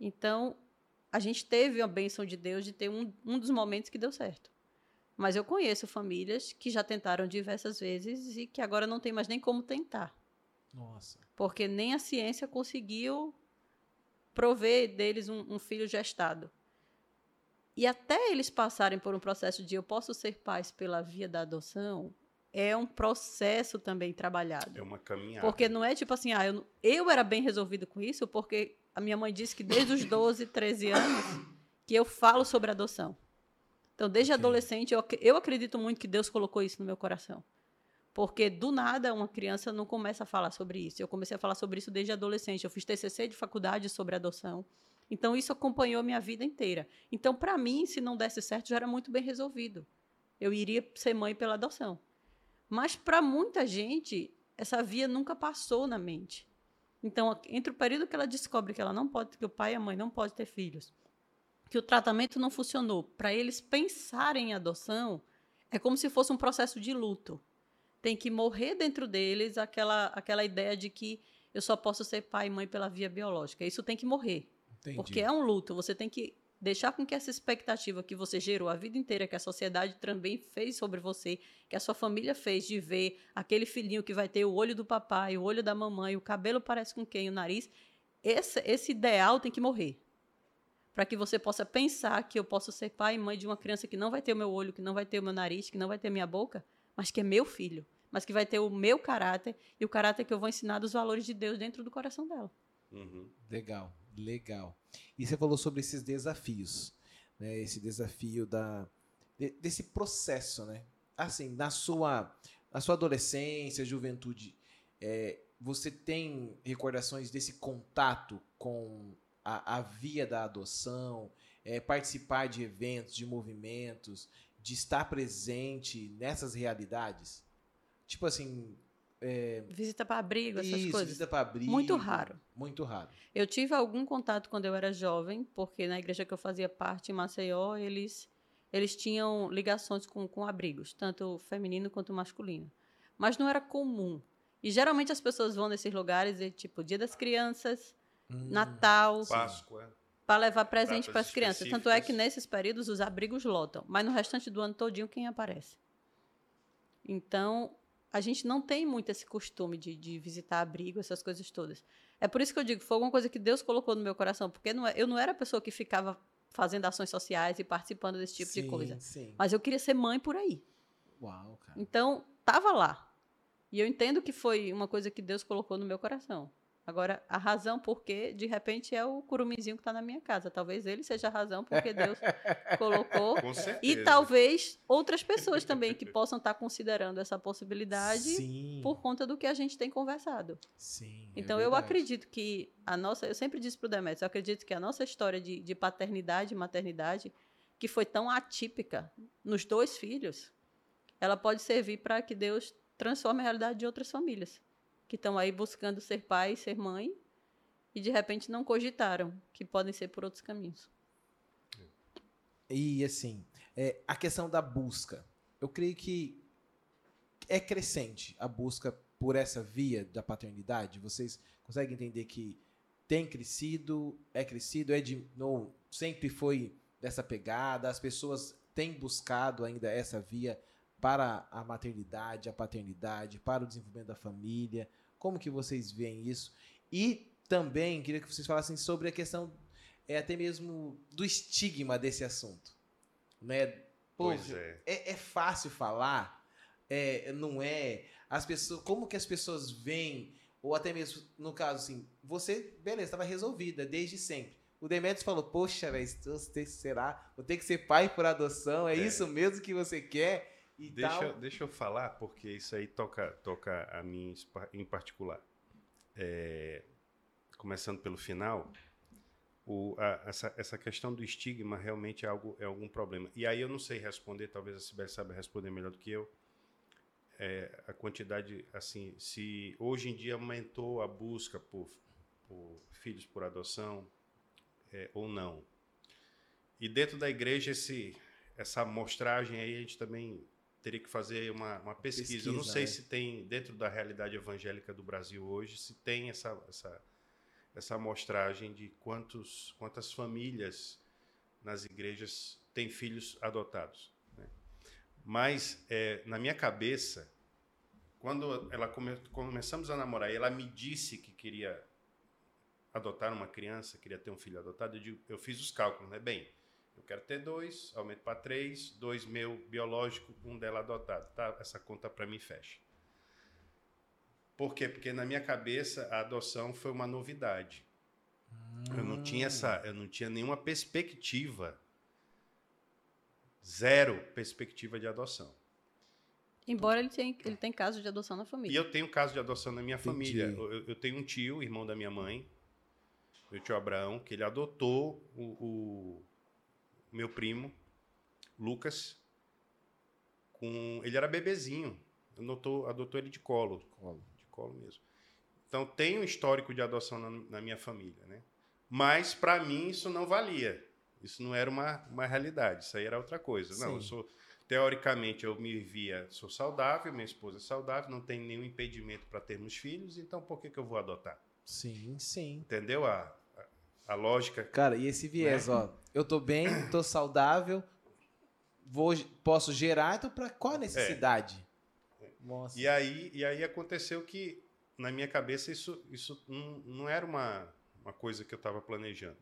[SPEAKER 3] Então, a gente teve a bênção de Deus de ter um, um dos momentos que deu certo. Mas eu conheço famílias que já tentaram diversas vezes e que agora não tem mais nem como tentar.
[SPEAKER 1] Nossa.
[SPEAKER 3] Porque nem a ciência conseguiu prover deles um, um filho gestado. E até eles passarem por um processo de eu posso ser pais pela via da adoção, é um processo também trabalhado.
[SPEAKER 2] É uma caminhada.
[SPEAKER 3] Porque não é tipo assim, ah, eu, eu era bem resolvido com isso, porque a minha mãe disse que desde os 12, 13 anos que eu falo sobre adoção. Então, desde
[SPEAKER 1] Ok.
[SPEAKER 3] adolescente, eu, eu acredito muito que Deus colocou isso no meu coração. Porque do nada uma criança não começa a falar sobre isso. Eu comecei a falar sobre isso desde adolescente. Eu fiz TCC de faculdade sobre adoção. Então, isso acompanhou minha vida inteira. Então, para mim, se não desse certo, já era muito bem resolvido. Eu iria ser mãe pela adoção. Mas para muita gente, essa via nunca passou na mente. Então, entre o período que ela descobre que ela não pode, que o pai e a mãe não podem ter filhos, que o tratamento não funcionou, para eles pensarem em adoção, é como se fosse um processo de luto. Tem que morrer dentro deles aquela, aquela ideia de que eu só posso ser pai e mãe pela via biológica. Isso tem que morrer.
[SPEAKER 1] Entendi.
[SPEAKER 3] Porque é um luto. Você tem que deixar com que essa expectativa que você gerou a vida inteira, que a sociedade também fez sobre você, que a sua família fez de ver aquele filhinho que vai ter o olho do papai, o olho da mamãe, o cabelo parece com quem, o nariz. Esse, esse ideal tem que morrer. Para que você possa pensar que eu posso ser pai e mãe de uma criança que não vai ter o meu olho, que não vai ter o meu nariz, que não vai ter a minha boca, mas que é meu filho, mas que vai ter o meu caráter e o caráter que eu vou ensinar dos valores de Deus dentro do coração dela.
[SPEAKER 2] Uhum.
[SPEAKER 1] Legal, legal. E você falou sobre esses desafios, né? Esse desafio da de- desse processo, né? Assim, na sua na sua adolescência, juventude, é, você tem recordações desse contato com a, a via da adoção, é, participar de eventos, de movimentos, de estar presente nessas realidades? Tipo assim,
[SPEAKER 3] Visita para abrigo, essas
[SPEAKER 1] isso,
[SPEAKER 3] coisas.
[SPEAKER 1] visita pra abrigo.
[SPEAKER 3] Muito raro.
[SPEAKER 1] Muito raro.
[SPEAKER 3] Eu tive algum contato quando eu era jovem, porque na igreja que eu fazia parte, em Maceió, eles, eles tinham ligações com, com abrigos, tanto feminino quanto masculino. Mas não era comum. E geralmente as pessoas vão nesses lugares, e, tipo, Dia das Crianças,
[SPEAKER 1] Hum.
[SPEAKER 3] Natal,
[SPEAKER 2] Páscoa.
[SPEAKER 3] para levar presente para as crianças. Tanto é que nesses períodos os abrigos lotam, mas no restante do ano todinho quem aparece? Então, a gente não tem muito esse costume de, de visitar abrigo, essas coisas todas. É por isso que eu digo, foi alguma coisa que Deus colocou no meu coração, porque não é- eu não era a pessoa que ficava fazendo ações sociais e participando desse tipo de
[SPEAKER 1] Sim,
[SPEAKER 3] coisa.
[SPEAKER 1] Sim.
[SPEAKER 3] Mas eu queria ser mãe por aí.
[SPEAKER 1] Uau, cara.
[SPEAKER 3] Então, tava lá. E eu entendo que foi uma coisa que Deus colocou no meu coração. Agora, a razão por que, de repente, é o curumizinho que está na minha casa. Talvez ele seja a razão porque Deus [laughs] colocou. E talvez outras pessoas também que possam estar considerando essa possibilidade
[SPEAKER 1] Sim,
[SPEAKER 3] por conta do que a gente tem conversado.
[SPEAKER 1] sim. é
[SPEAKER 3] Então, eu
[SPEAKER 1] verdade.
[SPEAKER 3] acredito que a nossa. Eu sempre disse para o Demetrius, eu acredito que a nossa história de, de paternidade e maternidade, que foi tão atípica nos dois filhos, ela pode servir para que Deus transforme a realidade de outras famílias que estão aí buscando ser pai, ser mãe e de repente não cogitaram que podem ser por outros caminhos.
[SPEAKER 1] E assim, é, a questão da busca. Eu creio que é crescente a busca por essa via da paternidade. Vocês conseguem entender que tem crescido, é crescido, é de não sempre foi dessa pegada, as pessoas têm buscado ainda essa via para a maternidade, a paternidade, para o desenvolvimento da família. Como que vocês veem isso? E também queria que vocês falassem sobre a questão é até mesmo do estigma desse assunto, né?
[SPEAKER 2] Pois é.
[SPEAKER 1] é, é fácil falar, é, não é? As pessoas, como que as pessoas veem, ou até mesmo no caso assim, você, beleza, estava resolvida desde sempre. O Demetrius falou, poxa, velho, será? Vou ter que ser pai por adoção, é,
[SPEAKER 2] É.
[SPEAKER 1] isso mesmo que você quer? E
[SPEAKER 2] Deixa,
[SPEAKER 1] tal.
[SPEAKER 2] eu- deixa eu falar, porque isso aí toca, toca a mim em particular. É, começando pelo final, o- a- essa, essa questão do estigma realmente é, algo, é algum problema. E aí eu não sei responder, talvez a Sibeli saiba responder melhor do que eu. É, a quantidade, assim, se hoje em dia aumentou a busca por, por filhos por adoção é, ou não. E dentro da igreja, esse, essa amostragem aí, a gente também teria que fazer uma, uma pesquisa. Eu não
[SPEAKER 1] Pesquisa,
[SPEAKER 2] sei
[SPEAKER 1] né?
[SPEAKER 2] se tem, dentro da realidade evangélica do Brasil hoje, se tem essa, essa, essa amostragem de quantos, quantas famílias nas igrejas têm filhos adotados. né? Mas, é, na minha cabeça, quando ela come, começamos a namorar e ela me disse que queria adotar uma criança, queria ter um filho adotado, eu, digo- eu fiz os cálculos, né? Bem, eu quero ter dois, aumento para três, dois meu biológico, um dela adotado. Tá? Essa conta para mim fecha. Por quê? Porque na minha cabeça a adoção foi uma novidade. Eu não tinha essa, eu não tinha nenhuma perspectiva, zero perspectiva de adoção.
[SPEAKER 3] Embora ele tenha, ele tem casos de adoção na
[SPEAKER 2] E
[SPEAKER 3] família.
[SPEAKER 2] eu tenho caso de adoção na minha
[SPEAKER 1] Entendi.
[SPEAKER 2] família. Eu, eu- eu tenho um tio, irmão da minha mãe, meu tio Abraão, que ele adotou o, o meu primo, Lucas, com. Ele era bebezinho. Adotou, adotou ele de colo.
[SPEAKER 1] Colo.
[SPEAKER 2] De colo mesmo. Então tem um histórico de adoção na, na minha família, né? Mas para mim isso não valia. Isso não era uma, uma realidade. Isso aí era outra coisa. Não, eu sou teoricamente eu me via sou saudável, minha esposa é saudável, não tem nenhum impedimento para termos filhos, então por que que eu vou adotar?
[SPEAKER 1] Sim, sim.
[SPEAKER 2] Entendeu a, a, lógica?
[SPEAKER 1] Cara, e esse viés,
[SPEAKER 2] Né?
[SPEAKER 1] ó, eu tô bem, tô saudável, vou, posso gerar, então pra qual a necessidade? Nossa.
[SPEAKER 2] E aí, e aí aconteceu que, na minha cabeça, isso, isso não, não era uma, uma coisa que eu estava planejando.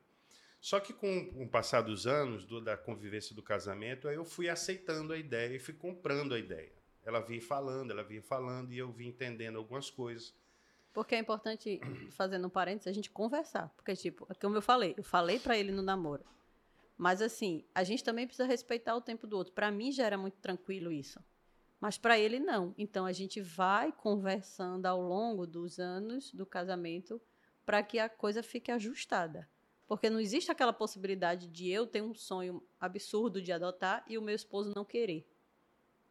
[SPEAKER 2] Só que com, com o passar dos anos, do- da convivência do casamento, aí eu fui aceitando a ideia e fui comprando a ideia. Ela vinha falando, ela vinha falando, e eu vim entendendo algumas coisas.
[SPEAKER 3] Porque é importante, fazendo um parênteses, a gente conversar. Porque, tipo, como eu falei, eu falei pra ele no namoro. Mas, assim, a gente também precisa respeitar o tempo do outro. Pra mim já era muito tranquilo isso. Mas pra ele não. Então a gente vai conversando ao longo dos anos do casamento para que a coisa fique ajustada. Porque não existe aquela possibilidade de eu ter um sonho absurdo de adotar e o meu esposo não querer.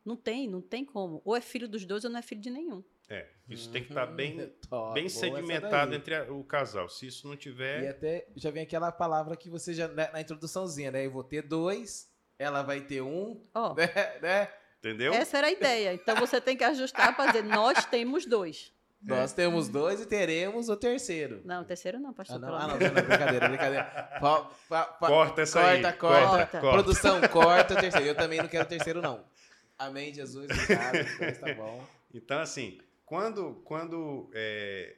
[SPEAKER 3] Não tem, não tem como. Ou é filho dos dois ou não é filho de nenhum.
[SPEAKER 2] É, isso tem que estar bem,
[SPEAKER 1] Uhum. [laughs] Top,
[SPEAKER 2] bem sedimentado entre a- o casal. Se isso não tiver.
[SPEAKER 1] E até já vem aquela palavra que você já, né, na introduçãozinha, né? Eu vou ter dois, ela vai ter um,
[SPEAKER 3] Ó, [laughs]
[SPEAKER 1] né? né?
[SPEAKER 2] Entendeu?
[SPEAKER 3] essa era a ideia. Então você tem que ajustar para dizer, nós temos dois. [laughs]
[SPEAKER 1] Nós temos dois e teremos o terceiro.
[SPEAKER 3] Não, o terceiro não, pastor.
[SPEAKER 1] Ah, não, ah, não, não, brincadeira, brincadeira. Pa- pa- pa-
[SPEAKER 2] Corta essa
[SPEAKER 1] corta,
[SPEAKER 2] aí.
[SPEAKER 1] corta,
[SPEAKER 3] Corta.
[SPEAKER 1] Produção, corta o terceiro. Eu também não quero o terceiro, não. Amém, Jesus, obrigado. Deus tá bom.
[SPEAKER 2] Então, assim, quando, quando é,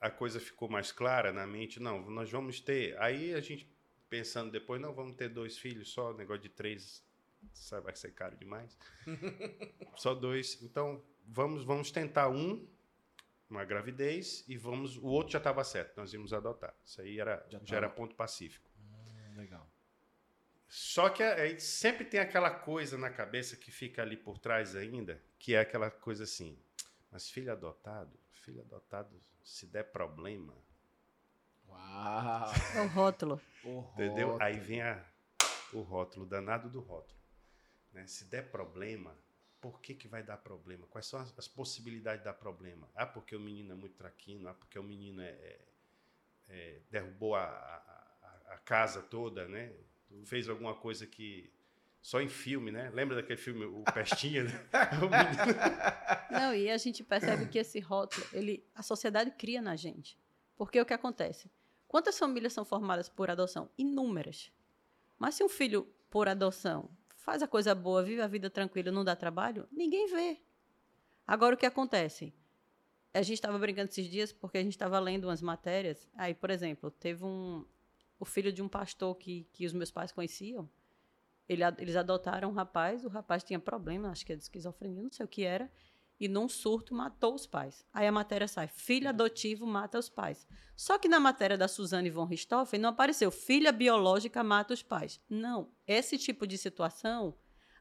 [SPEAKER 2] a coisa ficou mais clara na mente, não, nós vamos ter. Aí a gente pensando depois, não, vamos ter dois filhos só, negócio de três, sabe, vai ser caro demais. [laughs] só dois. Então, vamos, vamos tentar um, uma gravidez, e vamos. O outro já estava certo, nós íamos adotar. Isso aí era,
[SPEAKER 1] Já
[SPEAKER 2] já, era ponto pacífico.
[SPEAKER 1] Legal.
[SPEAKER 2] Só que aí sempre tem aquela coisa na cabeça que fica ali por trás ainda, que é aquela coisa assim, mas filho adotado, filho adotado, se der problema,
[SPEAKER 1] Uau.
[SPEAKER 3] É o rótulo.
[SPEAKER 1] O
[SPEAKER 2] entendeu?
[SPEAKER 1] rótulo.
[SPEAKER 2] Aí vem a, o rótulo, o danado do rótulo. Né? Se der problema, por que, que vai dar problema? Quais são as, as possibilidades de dar problema? Ah, porque o menino é muito traquino, ah, porque o menino é, é, é, derrubou a, a, a, casa toda, né? Fez alguma coisa que só em filme, né? Lembra daquele filme O Pestinha? Né? [laughs]
[SPEAKER 3] Não, e a gente percebe que esse rótulo, ele, a sociedade cria na gente. Porque o que acontece? Quantas famílias são formadas por adoção? Inúmeras. Mas se um filho por adoção faz a coisa boa, vive a vida tranquila, não dá trabalho, ninguém vê. Agora o que acontece? A gente estava brincando esses dias porque a gente estava lendo umas matérias. Aí, por exemplo, teve um o filho de um pastor que, que os meus pais conheciam. Ele, eles adotaram um rapaz, o rapaz tinha problema, acho que é de esquizofrenia, não sei o que era e num surto matou os pais. Aí a matéria sai: filho adotivo mata os pais. Só que na matéria da Suzane von Richthofen não apareceu filha biológica mata os pais. Não. Esse tipo de situação,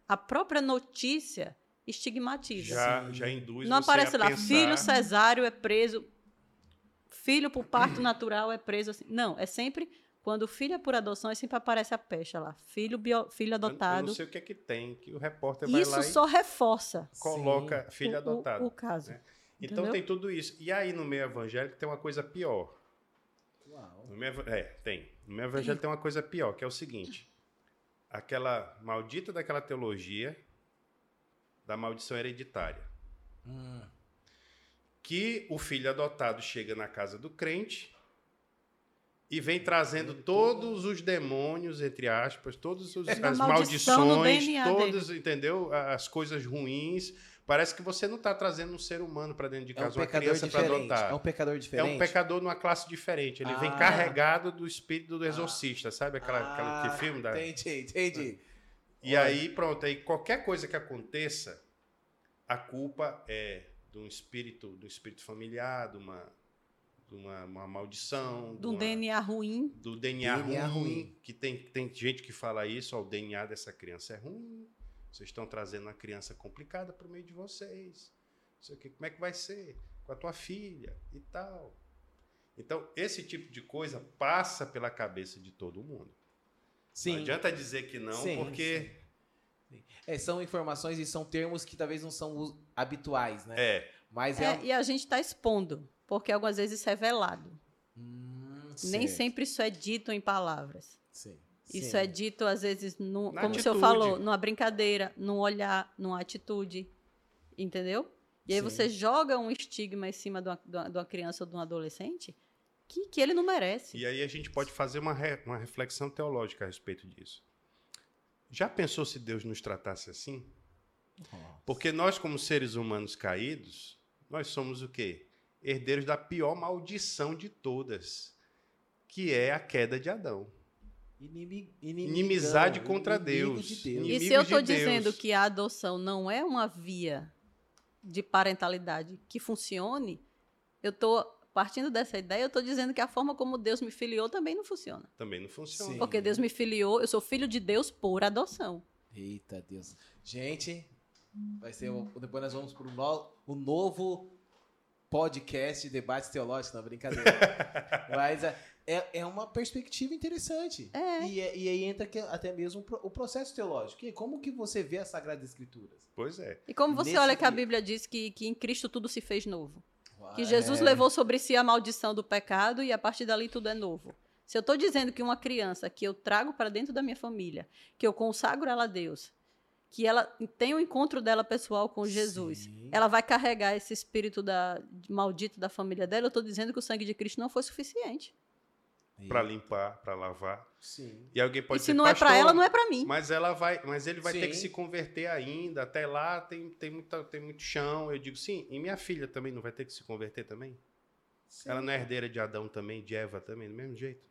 [SPEAKER 3] a própria notícia estigmatiza.
[SPEAKER 2] Já, já induz
[SPEAKER 3] Não aparece lá,
[SPEAKER 2] pensar...
[SPEAKER 3] filho cesáreo é preso, filho por parto [clears throat] natural é preso. Assim. Não, é sempre quando o filho é por adoção, aí sempre aparece a pecha lá. Filho, bio, filho adotado. Eu, eu
[SPEAKER 2] não sei o que é que tem, que o repórter vai
[SPEAKER 3] isso
[SPEAKER 2] lá
[SPEAKER 3] só reforça.
[SPEAKER 2] Coloca Sim. filho adotado.
[SPEAKER 3] O, o caso. Né?
[SPEAKER 2] Então tem tudo isso. E aí no meio evangélico tem uma coisa pior. Uau. No meio, é, tem. No meio evangélico tem uma coisa pior, que é o seguinte. Aquela maldita daquela teologia da maldição hereditária. Hum. Que o filho adotado chega na casa do crente e vem trazendo todos os demônios, entre aspas, todas é as maldições, todas, entendeu? As coisas ruins. Parece que você não está trazendo um ser humano para dentro de casa, é um uma criança para adotar.
[SPEAKER 1] É um pecador diferente.
[SPEAKER 2] É um pecador numa classe diferente. Ele ah. vem carregado do espírito do exorcista, ah. sabe aquela, ah, aquela que filme da.
[SPEAKER 1] Entendi, entendi.
[SPEAKER 2] E Olha. aí, pronto, aí qualquer coisa que aconteça, a culpa é de um espírito, do espírito familiar, de uma uma, uma maldição.
[SPEAKER 3] Do uma, DNA ruim.
[SPEAKER 2] Do DNA, DNA ruim, ruim, Que tem, tem gente que fala isso, ó, o DNA dessa criança é ruim. Vocês estão trazendo uma criança complicada para o meio de vocês. Não sei o que, como é que vai ser com a tua filha e tal. Então, esse tipo de coisa passa pela cabeça de todo mundo. Sim. Não adianta dizer que não, sim, porque.
[SPEAKER 1] Sim. É, são informações e são termos que talvez não são habituais, né?
[SPEAKER 2] É.
[SPEAKER 3] Mas é, é... E a gente está expondo porque algumas vezes isso é velado. Hum, Nem sempre isso é dito em palavras.
[SPEAKER 1] Sim.
[SPEAKER 3] Isso
[SPEAKER 1] Sim.
[SPEAKER 3] é dito, às vezes, no, como atitude. o senhor falou, numa brincadeira, num olhar, numa atitude. Entendeu? E aí Sim. você joga um estigma em cima de uma, de uma, criança ou de um adolescente que, que ele não merece.
[SPEAKER 2] E aí a gente pode fazer uma, re, uma reflexão teológica a respeito disso. Já pensou se Deus nos tratasse assim? Nossa. Porque nós, como seres humanos caídos, nós somos o quê? Herdeiros da pior maldição de todas, que é a queda de Adão. Inimizade contra Deus. De Deus.
[SPEAKER 3] E se eu estou de dizendo que a adoção não é uma via de parentalidade que funcione, eu estou partindo dessa ideia, eu estou dizendo que a forma como Deus me filiou também não funciona.
[SPEAKER 2] Também não funciona.
[SPEAKER 3] Sim. Porque Deus me filiou, eu sou filho de Deus por adoção.
[SPEAKER 1] Eita Deus. Gente, vai ser depois nós vamos para o novo podcast de debates teológicos, não, brincadeira. [laughs] Mas é, é, é uma perspectiva interessante.
[SPEAKER 3] É.
[SPEAKER 1] E, e aí entra que, até mesmo o processo teológico. E como que você vê as Sagradas Escrituras?
[SPEAKER 2] Pois é.
[SPEAKER 3] E como você Nesse olha que a Bíblia diz que, que em Cristo tudo se fez novo. que Jesus é. levou sobre si a maldição do pecado e a partir dali tudo é novo. Se eu estou dizendo que uma criança que eu trago para dentro da minha família, que eu consagro ela a Deus, que ela tem o um encontro dela pessoal com Jesus. Sim. Ela vai carregar esse espírito da, maldito da família dela. Eu estou dizendo que o sangue de Cristo não foi suficiente.
[SPEAKER 2] Para limpar, para lavar.
[SPEAKER 1] Sim.
[SPEAKER 2] E alguém pode
[SPEAKER 3] e se dizer, não é para ela, não é para mim.
[SPEAKER 2] Mas ela vai, mas ele vai sim. ter que se converter ainda. Até lá tem, tem, muita, tem muito chão. Eu digo, sim. E minha filha também não vai ter que se converter também? Sim. Ela não é herdeira de Adão também, de Eva também, do mesmo jeito?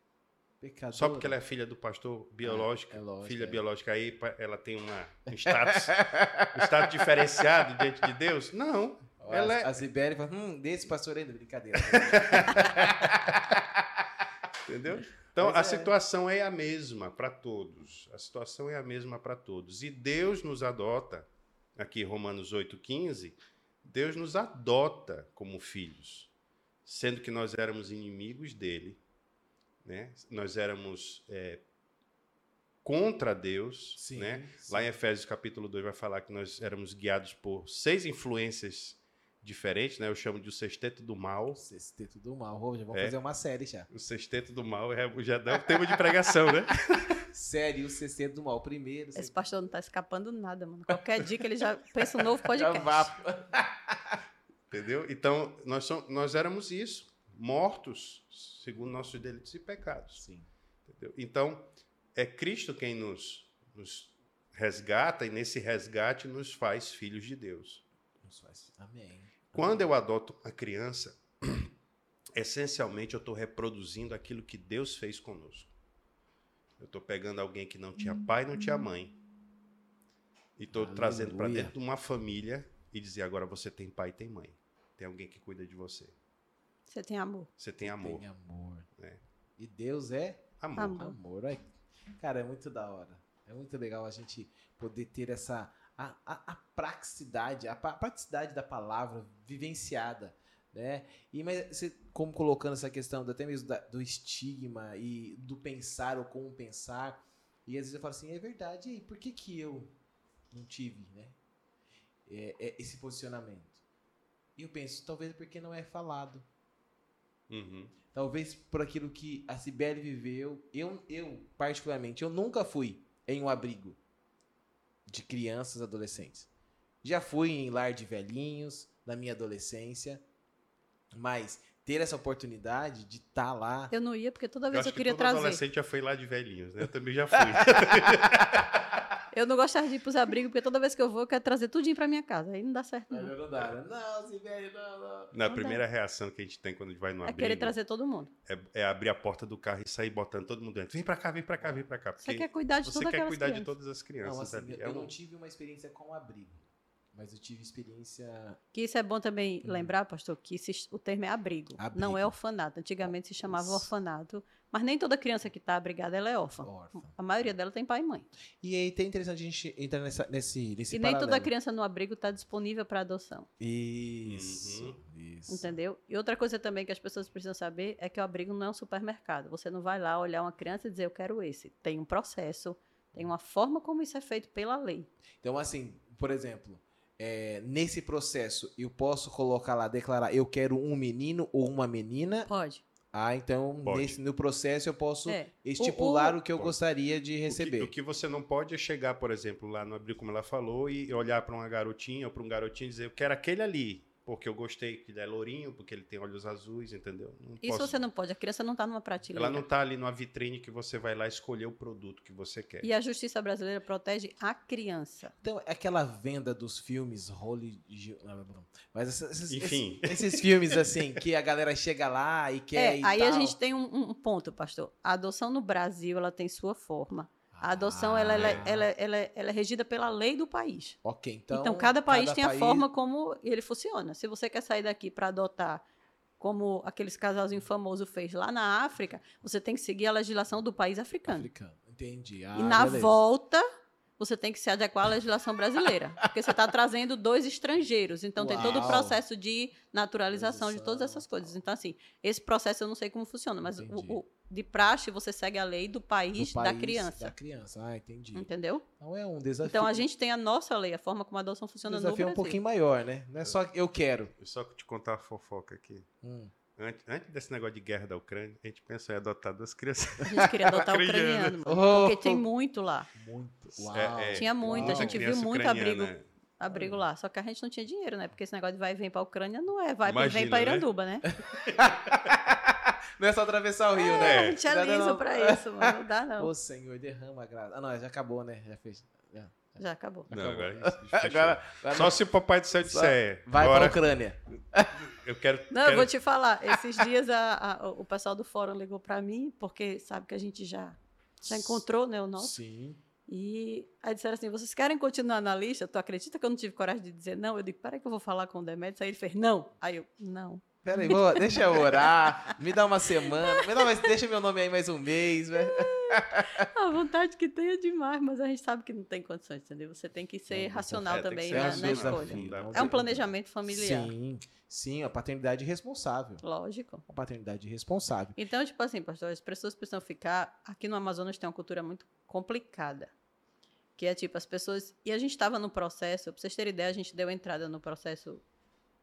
[SPEAKER 2] Pecadora. Só porque ela é filha do pastor biológico, é, é lógico, filha é. biológica, aí ela tem uma, um status, um status diferenciado diante de Deus? Não.
[SPEAKER 1] As, ela é... As ibéricas hum, desse pastor ainda, brincadeira. [laughs]
[SPEAKER 2] Entendeu? Então, a é... situação é a mesma para todos. A situação é a mesma para todos. E Deus nos adota, aqui Romanos 8,15, Deus nos adota como filhos, sendo que nós éramos inimigos dele né? Nós éramos é, contra Deus, sim, né? Sim. Lá em Efésios capítulo 2 vai falar que nós éramos guiados por seis influências diferente, né? Eu chamo de o sexteto do mal.
[SPEAKER 1] Sexteto do mal. Já vamos
[SPEAKER 2] É.
[SPEAKER 1] fazer uma série já.
[SPEAKER 2] O sexteto do mal é, já dá o tema de pregação, né? [laughs]
[SPEAKER 1] Série, o sexteto do mal. Primeiro,
[SPEAKER 3] Esse
[SPEAKER 1] segundo.
[SPEAKER 3] pastor não tá escapando nada, mano. Qualquer dica ele já pensa um novo [laughs]
[SPEAKER 1] Já
[SPEAKER 3] podcast.
[SPEAKER 1] vá-
[SPEAKER 2] Entendeu? Então, nós, som- nós éramos isso, mortos, segundo nossos delitos e pecados.
[SPEAKER 1] Sim.
[SPEAKER 2] Entendeu? Então, é Cristo quem nos, nos resgata e nesse resgate nos faz filhos de Deus.
[SPEAKER 1] Nos faz- Amém.
[SPEAKER 2] Quando eu adoto a criança, [clears throat] essencialmente eu estou reproduzindo aquilo que Deus fez conosco. Eu estou pegando alguém que não tinha pai, não tinha mãe. E estou trazendo para dentro de uma família e dizer agora você tem pai e tem mãe. Tem alguém que cuida de você.
[SPEAKER 3] Você tem amor.
[SPEAKER 2] Você tem amor.
[SPEAKER 1] Tem amor.
[SPEAKER 2] É.
[SPEAKER 1] E Deus é
[SPEAKER 2] Amor.
[SPEAKER 3] Amor.
[SPEAKER 1] amor. Ai, Cara, é muito da hora. É muito legal a gente poder ter essa. A, a, a praticidade, a pa- praticidade da palavra vivenciada. Né? E mas você, como colocando essa questão do- até mesmo da- do estigma e do pensar ou como pensar, e às vezes eu falo assim, é verdade, e aí, por que que eu não tive, né? É- é esse posicionamento. E eu penso, talvez porque não é falado.
[SPEAKER 2] Uhum.
[SPEAKER 1] Talvez por aquilo que a Cibele viveu. Eu, eu, particularmente, eu nunca fui em um abrigo de crianças e adolescentes. Já fui em lar de velhinhos na minha adolescência, mas ter essa oportunidade de estar lá.
[SPEAKER 3] Eu não ia porque toda
[SPEAKER 2] Eu
[SPEAKER 3] vez
[SPEAKER 2] acho
[SPEAKER 3] eu,
[SPEAKER 2] que
[SPEAKER 3] queria
[SPEAKER 2] todo
[SPEAKER 3] trazer.
[SPEAKER 2] adolescente já foi lá de velhinhos, né? Eu também já fui. [laughs]
[SPEAKER 3] Eu não gostava de ir pros abrigos porque toda vez que eu vou eu quero trazer tudinho pra minha casa. Aí não dá certo
[SPEAKER 1] Mas
[SPEAKER 3] não.
[SPEAKER 1] não dá, né? Não, não, não.
[SPEAKER 2] Na
[SPEAKER 3] Não
[SPEAKER 2] primeira reação que a gente tem quando a gente vai no
[SPEAKER 3] É
[SPEAKER 2] abrigo,
[SPEAKER 3] querer trazer todo mundo.
[SPEAKER 2] é, é abrir a porta do carro e sair botando todo mundo dentro. Vem pra cá, vem pra cá, vem pra cá.
[SPEAKER 3] Você quer cuidar de
[SPEAKER 2] você
[SPEAKER 3] todas
[SPEAKER 2] quer
[SPEAKER 3] aquelas
[SPEAKER 2] cuidar de
[SPEAKER 3] crianças.
[SPEAKER 2] todas as crianças
[SPEAKER 1] Não, assim, eu
[SPEAKER 2] É
[SPEAKER 1] não
[SPEAKER 2] um-
[SPEAKER 1] tive uma experiência com abrigo, mas eu tive experiência.
[SPEAKER 3] Que isso é bom também lembrar, pastor, que esse- o termo é abrigo,
[SPEAKER 1] Abrigo.
[SPEAKER 3] não é orfanato. Antigamente se chamava
[SPEAKER 1] Isso.
[SPEAKER 3] orfanato, mas nem toda criança que está abrigada ela é órfã.
[SPEAKER 1] Órfã.
[SPEAKER 3] A maioria dela tem pai e mãe.
[SPEAKER 1] E aí tem interessante a gente entrar nessa, nesse, nesse
[SPEAKER 3] e nem toda
[SPEAKER 1] paralelo.
[SPEAKER 3] criança no abrigo está disponível para adoção,
[SPEAKER 1] Isso,
[SPEAKER 2] Uhum.
[SPEAKER 1] isso.
[SPEAKER 3] entendeu? E outra coisa também que as pessoas precisam saber é que o abrigo não é um supermercado. Você não vai lá olhar uma criança e dizer eu quero esse. Tem um processo, tem uma forma como isso é feito pela lei.
[SPEAKER 1] Então, assim, por exemplo, é, nesse processo, eu posso colocar lá, declarar, eu quero um menino ou uma menina.
[SPEAKER 3] Pode.
[SPEAKER 1] Ah, então,
[SPEAKER 2] Pode.
[SPEAKER 1] nesse, no processo, eu posso
[SPEAKER 3] É.
[SPEAKER 1] estipular
[SPEAKER 3] O-
[SPEAKER 1] o, que eu
[SPEAKER 2] Pode.
[SPEAKER 1] gostaria de
[SPEAKER 2] O que,
[SPEAKER 1] receber.
[SPEAKER 2] o que você não pode é chegar, por exemplo, lá no abrigo, como ela falou, e olhar para uma garotinha ou para um garotinho e dizer, eu quero aquele ali, porque eu gostei que ele é lourinho, porque ele tem olhos azuis, entendeu? Não
[SPEAKER 3] Isso
[SPEAKER 2] posso-
[SPEAKER 3] você não pode. A criança não está numa prateleira.
[SPEAKER 2] Ela não está ali numa vitrine que você vai lá escolher o produto que você quer.
[SPEAKER 3] E a justiça brasileira protege a criança.
[SPEAKER 1] Então, é aquela venda dos filmes Holy... Mas esses, esses-
[SPEAKER 2] Enfim.
[SPEAKER 1] Esses, esses filmes, assim, que a galera chega lá e quer
[SPEAKER 3] É,
[SPEAKER 1] e
[SPEAKER 3] aí a
[SPEAKER 1] tal.
[SPEAKER 3] gente tem um, um ponto, pastor. A adoção no Brasil, ela tem sua forma. A adoção, ela, ela,
[SPEAKER 1] Ah,
[SPEAKER 3] ela, ela, ela é regida pela lei do país.
[SPEAKER 1] Ok, então...
[SPEAKER 3] Então, cada país tem a
[SPEAKER 1] país-
[SPEAKER 3] forma como ele funciona. Se você quer sair daqui para adotar, como aqueles casalzinhos famosos fez lá na África, você tem que seguir a legislação do país africano.
[SPEAKER 1] Africano, entendi. Ah,
[SPEAKER 3] e na
[SPEAKER 1] beleza.
[SPEAKER 3] volta, você tem que se adequar à legislação brasileira. [laughs] Porque você está trazendo dois estrangeiros. Então, tem todo o
[SPEAKER 1] Uau.
[SPEAKER 3] processo de naturalização de todas essas coisas. Então, assim, esse processo eu não sei como funciona, mas o, o- de praxe você segue a lei do
[SPEAKER 1] Do
[SPEAKER 3] país, da
[SPEAKER 1] país
[SPEAKER 3] criança.
[SPEAKER 1] Da criança, ah, entendi.
[SPEAKER 3] Entendeu?
[SPEAKER 1] Então é um desafio.
[SPEAKER 3] Então, a gente tem a nossa lei, a forma como a adoção funciona no
[SPEAKER 1] desafio
[SPEAKER 3] Brasil.
[SPEAKER 1] um pouquinho maior, né? Não é só eu quero.
[SPEAKER 2] Eu só te contar uma fofoca aqui.
[SPEAKER 1] Hum.
[SPEAKER 2] Antes, antes desse negócio de guerra da Ucrânia, a gente pensou em adotar duas crianças.
[SPEAKER 3] A gente queria adotar [laughs] o
[SPEAKER 2] Ucraniano.
[SPEAKER 3] mano, porque tem muito lá.
[SPEAKER 1] Muito. Uau.
[SPEAKER 2] É, é.
[SPEAKER 3] Tinha muito, a
[SPEAKER 1] Uau.
[SPEAKER 3] gente viu muito abrigo. Abrigo lá. Só que a gente não tinha dinheiro, né? Porque esse negócio de vai e vem pra Ucrânia não é vai e
[SPEAKER 2] Imagina,
[SPEAKER 3] vem pra
[SPEAKER 2] né?
[SPEAKER 3] Iranduba, né? [laughs]
[SPEAKER 1] Não é só atravessar o rio,
[SPEAKER 3] É,
[SPEAKER 1] né?
[SPEAKER 3] a gente é
[SPEAKER 1] Não, não,
[SPEAKER 3] liso
[SPEAKER 1] não.
[SPEAKER 3] pra isso, mano. Não dá, não.
[SPEAKER 1] Ô, Senhor, derrama a graça. Ah, não, já acabou, né? Já fez. Já.
[SPEAKER 3] Já acabou.
[SPEAKER 2] Não,
[SPEAKER 1] Acabou.
[SPEAKER 2] agora. [laughs]
[SPEAKER 1] Agora, agora
[SPEAKER 2] Só se o Papai do Céu disser,
[SPEAKER 1] vai
[SPEAKER 2] agora
[SPEAKER 1] pra Ucrânia. [laughs]
[SPEAKER 2] eu quero...
[SPEAKER 3] Não, eu
[SPEAKER 2] quero-
[SPEAKER 3] vou te falar. Esses dias a- a- o pessoal do fórum ligou pra mim, porque sabe que a gente já, já encontrou, né, o nosso.
[SPEAKER 1] Sim.
[SPEAKER 3] E aí disseram assim: vocês querem continuar na lista? Tu acredita que eu não tive coragem de dizer não? Eu digo, peraí que eu vou falar com o Demetrius. Aí ele fez, não. Aí eu, não.
[SPEAKER 1] Pera aí, vou, deixa eu orar. Me dá uma semana. Me dá mais, deixa meu nome aí mais um mês, velho. [laughs]
[SPEAKER 3] A vontade que tem é demais, mas a gente sabe que não tem condições, entendeu? Você tem que ser
[SPEAKER 1] Não,
[SPEAKER 3] racional
[SPEAKER 2] é,
[SPEAKER 3] também
[SPEAKER 2] ser
[SPEAKER 3] na, na escolha. É um planejamento familiar.
[SPEAKER 1] Sim, sim, a paternidade responsável.
[SPEAKER 3] Lógico.
[SPEAKER 1] A paternidade responsável.
[SPEAKER 3] Então, tipo assim, pastor, as pessoas precisam ficar. Aqui no Amazonas tem uma cultura muito complicada. Que é tipo, as pessoas. E a gente estava no processo, pra vocês terem ideia, a gente deu entrada no processo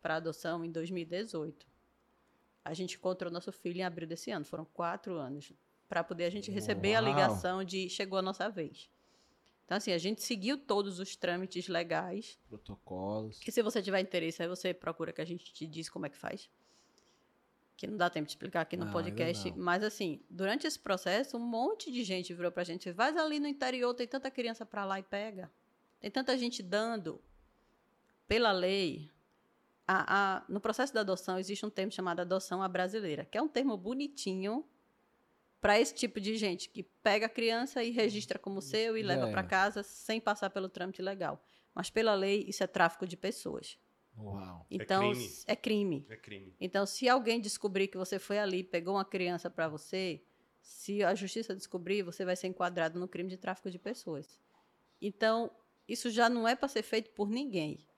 [SPEAKER 3] para adoção em 2018. A gente encontrou nosso filho em abril desse ano. Foram quatro anos para poder a gente receber Uau. a ligação de chegou a nossa vez. Então, assim, a gente seguiu todos os trâmites legais.
[SPEAKER 1] Protocolos.
[SPEAKER 3] Que se você tiver interesse, aí você procura que a gente te diz como é que faz. Que não dá tempo de explicar aqui no ah, podcast. Mas, assim, durante esse processo, um monte de gente virou pra gente. Vai ali no interior, tem tanta criança pra lá e pega. Tem tanta gente dando. Pela lei, a, a, no processo da adoção existe um termo chamado adoção à brasileira, que é um termo bonitinho para esse tipo de gente que pega a criança e registra como seu e leva para casa sem passar pelo trâmite legal. Mas pela lei isso é tráfico de pessoas.
[SPEAKER 1] Uau.
[SPEAKER 3] Então é crime.
[SPEAKER 2] é
[SPEAKER 3] crime.
[SPEAKER 2] É crime.
[SPEAKER 3] Então se alguém descobrir que você foi ali, pegou uma criança para você, se a justiça descobrir, você vai ser enquadrado no crime de tráfico de pessoas. Então isso já não é para ser feito por ninguém.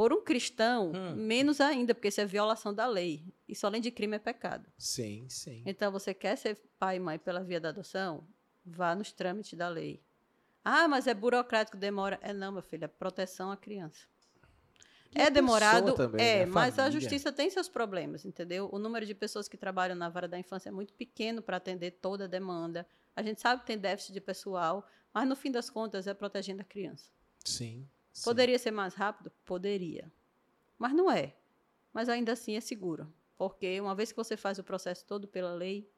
[SPEAKER 3] Por um cristão, hum. menos ainda, porque isso é violação da lei. Isso, além de crime, é pecado.
[SPEAKER 1] Sim, sim.
[SPEAKER 3] Então, você quer ser pai e mãe pela via da adoção? Vá nos trâmites da lei. Ah, mas é burocrático, demora. É não, meu filho, é proteção à criança. é demorado, também, é, né? mas a justiça tem seus problemas, entendeu? O número de pessoas que trabalham na vara da infância é muito pequeno para atender toda a demanda. A gente sabe que tem déficit de pessoal, mas no fim das contas é protegendo a criança.
[SPEAKER 1] Sim.
[SPEAKER 3] Poderia ser mais rápido? Poderia. Mas não é. Mas ainda assim é seguro. Porque uma vez que você faz o processo todo pela lei,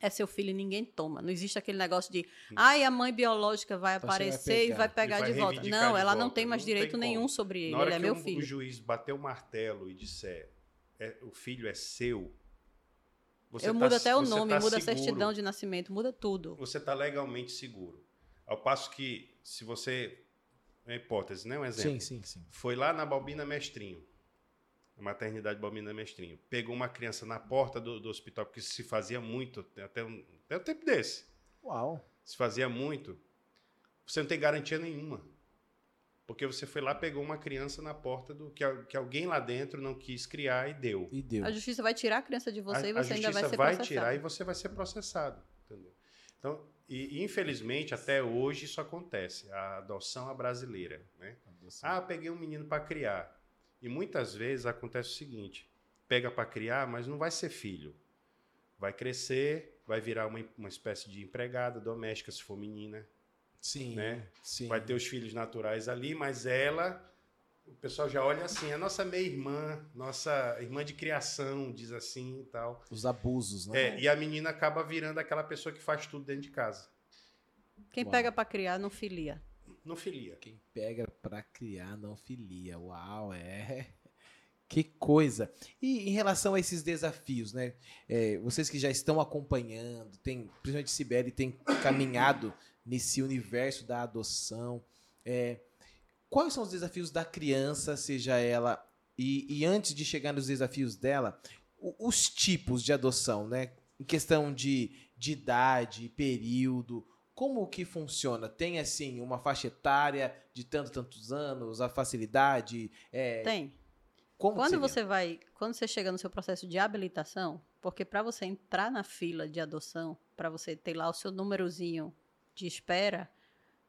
[SPEAKER 3] é seu filho e ninguém toma. Não existe aquele negócio de, ai, a mãe biológica vai aparecer vai e vai pegar vai de volta. Não, ela volta. não tem mais não direito nenhum como. sobre ele. ele é meu
[SPEAKER 2] um,
[SPEAKER 3] filho.
[SPEAKER 2] o juiz bater o martelo e disser, é, o filho é seu,
[SPEAKER 3] você Eu tá, mudo até o nome, tá muda a certidão de nascimento, muda tudo.
[SPEAKER 2] Você está legalmente seguro. Ao passo que, se você uma hipótese, né? Um exemplo.
[SPEAKER 1] Sim, sim, sim.
[SPEAKER 2] Foi lá na Balbina Mestrinho, na maternidade Balbina Mestrinho. Pegou uma criança na porta do, do hospital, porque se fazia muito, até um, até um tempo desse.
[SPEAKER 1] Uau.
[SPEAKER 2] Se fazia muito. Você não tem garantia nenhuma. Porque você foi lá, pegou uma criança na porta do que, que alguém lá dentro não quis criar e deu.
[SPEAKER 1] E deu.
[SPEAKER 3] A justiça vai tirar a criança de você a, e você ainda vai ser
[SPEAKER 2] processado. vai tirar e você vai ser processado. Entendeu? Então, e, infelizmente, até hoje isso acontece, a adoção à brasileira. Né? Adoção. Ah, peguei um menino para criar. E muitas vezes acontece o seguinte: pega para criar, mas não vai ser filho. Vai crescer, vai virar uma, uma espécie de empregada doméstica, se for menina.
[SPEAKER 1] Sim,
[SPEAKER 2] né?
[SPEAKER 1] sim.
[SPEAKER 2] Vai ter os filhos naturais ali, mas ela o pessoal já olha assim, a nossa meia-irmã, nossa irmã de criação, diz assim e tal.
[SPEAKER 1] Os abusos, né?
[SPEAKER 2] É, e a menina acaba virando aquela pessoa que faz tudo dentro de casa.
[SPEAKER 3] Quem Uau. pega para criar não filia.
[SPEAKER 2] Não filia.
[SPEAKER 1] Quem pega para criar não filia. Uau, é. Que coisa! E em relação a esses desafios, né? É, vocês que já estão acompanhando, tem, principalmente Sibeli tem caminhado nesse universo da adoção. É, quais são os desafios da criança, seja ela. E, e antes de chegar nos desafios dela, os tipos de adoção, né? Em questão de, de idade, período, como que funciona? Tem assim uma faixa etária de tantos tantos anos, a facilidade? É...
[SPEAKER 3] Tem. Como quando você vai, quando você chega no seu processo de habilitação, porque para você entrar na fila de adoção, para você ter lá o seu númerozinho de espera,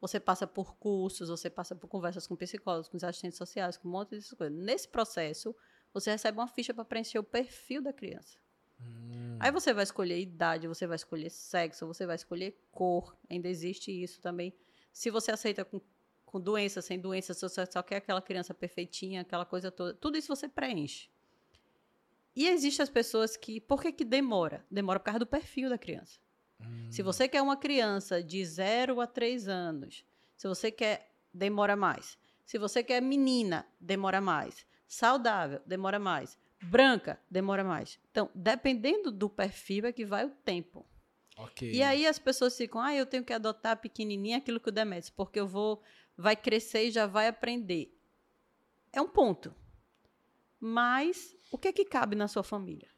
[SPEAKER 3] você passa por cursos, você passa por conversas com psicólogos, com os assistentes sociais, com um monte de coisas. Nesse processo, você recebe uma ficha para preencher o perfil da criança. Hum. Aí você vai escolher idade, você vai escolher sexo, você vai escolher cor. Ainda existe isso também. Se você aceita com, com doença, sem doença, se você só quer aquela criança perfeitinha, aquela coisa toda, tudo isso você preenche. E existem as pessoas que. Por que, que demora? Demora por causa do perfil da criança. Se você quer uma criança de 0 a 3 anos, se você quer, demora mais. Se você quer menina, demora mais. Saudável, demora mais. Branca, demora mais. Então, dependendo do perfil é que vai o tempo.
[SPEAKER 1] Okay.
[SPEAKER 3] E aí as pessoas ficam, ah, eu tenho que adotar pequenininha aquilo que o Demetrius, porque eu vou, vai crescer e já vai aprender. É um ponto. Mas o que é que cabe na sua família?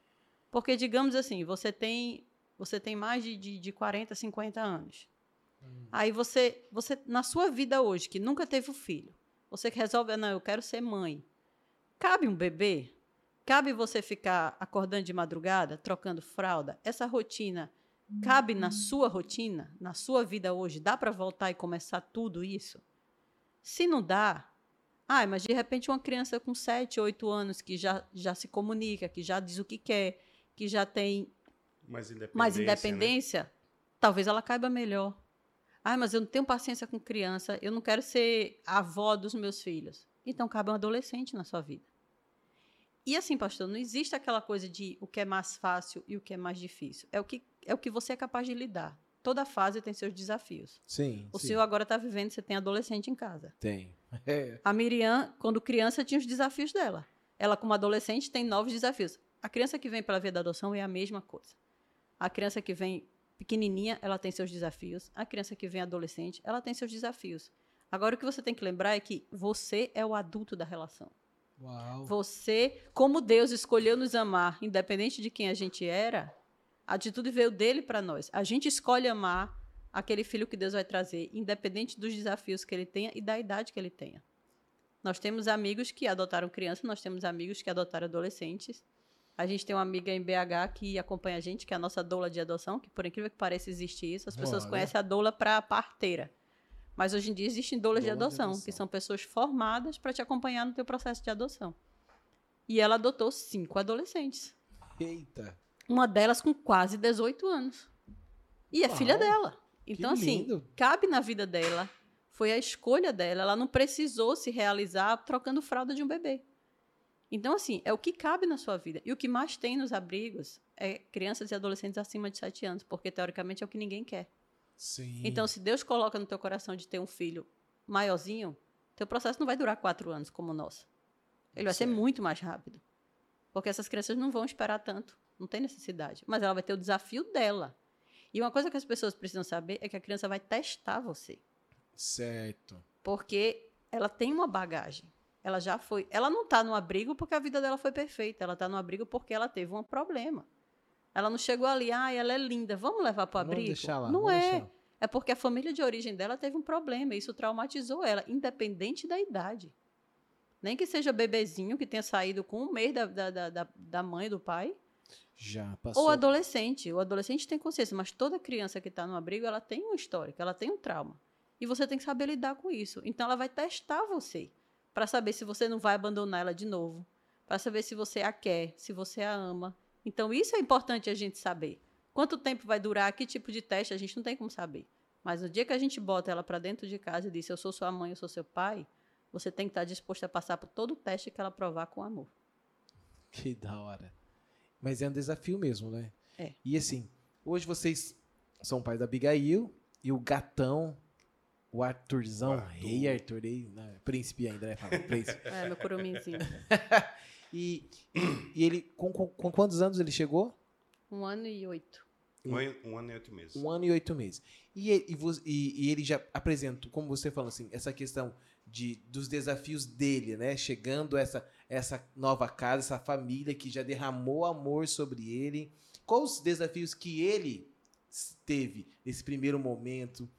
[SPEAKER 3] Porque, digamos assim, você tem você tem mais de, de, de 40, 50 anos. Hum. Aí você, você, na sua vida hoje, que nunca teve um filho, você resolve, não, eu quero ser mãe. Cabe um bebê? Cabe você ficar acordando de madrugada, trocando fralda? Essa rotina cabe na sua rotina, na sua vida hoje? Dá para voltar e começar tudo isso? Se não dá, Ah, mas de repente uma criança com 7, 8 anos que já, já se comunica, que já diz o que quer, que já tem
[SPEAKER 2] Mais independência.
[SPEAKER 3] mais
[SPEAKER 2] né?
[SPEAKER 3] independência, talvez ela caiba melhor. Ah, mas eu não tenho paciência com criança, eu não quero ser a avó dos meus filhos. Então cabe um adolescente na sua vida. E assim, pastor, não existe aquela coisa de o que é mais fácil e o que é mais difícil. É o que, é o que você é capaz de lidar. Toda fase tem seus desafios.
[SPEAKER 1] Sim.
[SPEAKER 3] O
[SPEAKER 1] sim.
[SPEAKER 3] senhor agora está vivendo, você tem adolescente em casa.
[SPEAKER 1] Tem. É. [laughs]
[SPEAKER 3] A Miriam, quando criança, tinha os desafios dela. Ela, como adolescente, tem novos desafios. A criança que vem pela via da adoção é a mesma coisa. A criança que vem pequenininha, ela tem seus desafios. A criança que vem adolescente, ela tem seus desafios. Agora, o que você tem que lembrar é que você é o adulto da relação.
[SPEAKER 1] Uau.
[SPEAKER 3] Você, como Deus escolheu nos amar, independente de quem a gente era, a atitude veio dele para nós. A gente escolhe amar aquele filho que Deus vai trazer, independente dos desafios que ele tenha e da idade que ele tenha. Nós temos amigos que adotaram crianças, nós temos amigos que adotaram adolescentes. A gente tem uma amiga em BH que acompanha a gente, que é a nossa doula de adoção, que por incrível que pareça existe isso. As pessoas
[SPEAKER 1] Olha.
[SPEAKER 3] conhecem a doula para parteira. Mas hoje em dia existem doulas de
[SPEAKER 1] Doula de
[SPEAKER 3] adoção,
[SPEAKER 1] adoção.
[SPEAKER 3] que são pessoas formadas para te acompanhar no teu processo de adoção. E ela adotou cinco adolescentes.
[SPEAKER 1] Eita.
[SPEAKER 3] Uma delas com quase 18 anos. E é
[SPEAKER 1] Uau,
[SPEAKER 3] filha dela. Então, assim, cabe na vida dela. Foi a escolha dela. Ela não precisou se realizar trocando fralda de um bebê. Então, assim, é o que cabe na sua vida. E o que mais tem nos abrigos é crianças e adolescentes acima de 7 anos, porque teoricamente é o que ninguém quer.
[SPEAKER 1] Sim.
[SPEAKER 3] Então, se Deus coloca no teu coração de ter um filho maiorzinho, teu processo não vai durar quatro anos como o nosso. Ele vai ser muito mais rápido. Porque essas crianças não vão esperar tanto. Não tem necessidade. Mas ela vai ter o desafio dela. E uma coisa que as pessoas precisam saber é que a criança vai testar você.
[SPEAKER 1] Certo.
[SPEAKER 3] Porque ela tem uma bagagem. Ela já foi. Ela não está no abrigo porque a vida dela foi perfeita. Ela está no abrigo porque ela teve um problema. Ela não chegou ali, ah, ela é linda, vamos levar para o abrigo?
[SPEAKER 1] deixar lá,
[SPEAKER 3] não é.
[SPEAKER 1] deixar.
[SPEAKER 3] É porque a família de origem dela teve um problema. E isso traumatizou ela, independente da idade. Nem que seja bebezinho que tenha saído com um mês da, da, da, da- da mãe do pai,
[SPEAKER 1] Já passou.
[SPEAKER 3] ou adolescente. O adolescente tem consciência, mas toda criança que está no abrigo, ela tem um histórico, ela tem um trauma. E você tem que saber lidar com isso. Então, ela vai testar você para saber se você não vai abandonar ela de novo, para saber se você a quer, se você a ama. Então, isso é importante a gente saber. Quanto tempo vai durar, que tipo de teste, a gente não tem como saber. Mas no dia que a gente bota ela para dentro de casa e diz: Eu sou sua mãe, eu sou seu pai, você tem que estar disposto a passar por todo o teste que ela provar com amor.
[SPEAKER 1] Que da hora. Mas é um desafio mesmo, né?
[SPEAKER 3] É.
[SPEAKER 1] E assim, hoje vocês são pais da Abigail e o gatão, o Arthurzão,
[SPEAKER 2] O Arthur.
[SPEAKER 1] rei Arthur, rei, não, príncipe ainda, né? Fala, príncipe. [laughs]
[SPEAKER 3] É, meu curuminzinho. [laughs]
[SPEAKER 1] E, e ele, com, com, com quantos anos ele chegou?
[SPEAKER 3] Um ano e oito.
[SPEAKER 2] Um, ano- um ano e oito meses.
[SPEAKER 1] Um ano e oito meses. E ele, e e- e ele já apresentou, como você falou assim, essa questão de, dos desafios dele, né? Chegando essa, essa nova casa, essa família que já derramou amor sobre ele. Quais os desafios que ele teve nesse primeiro momento,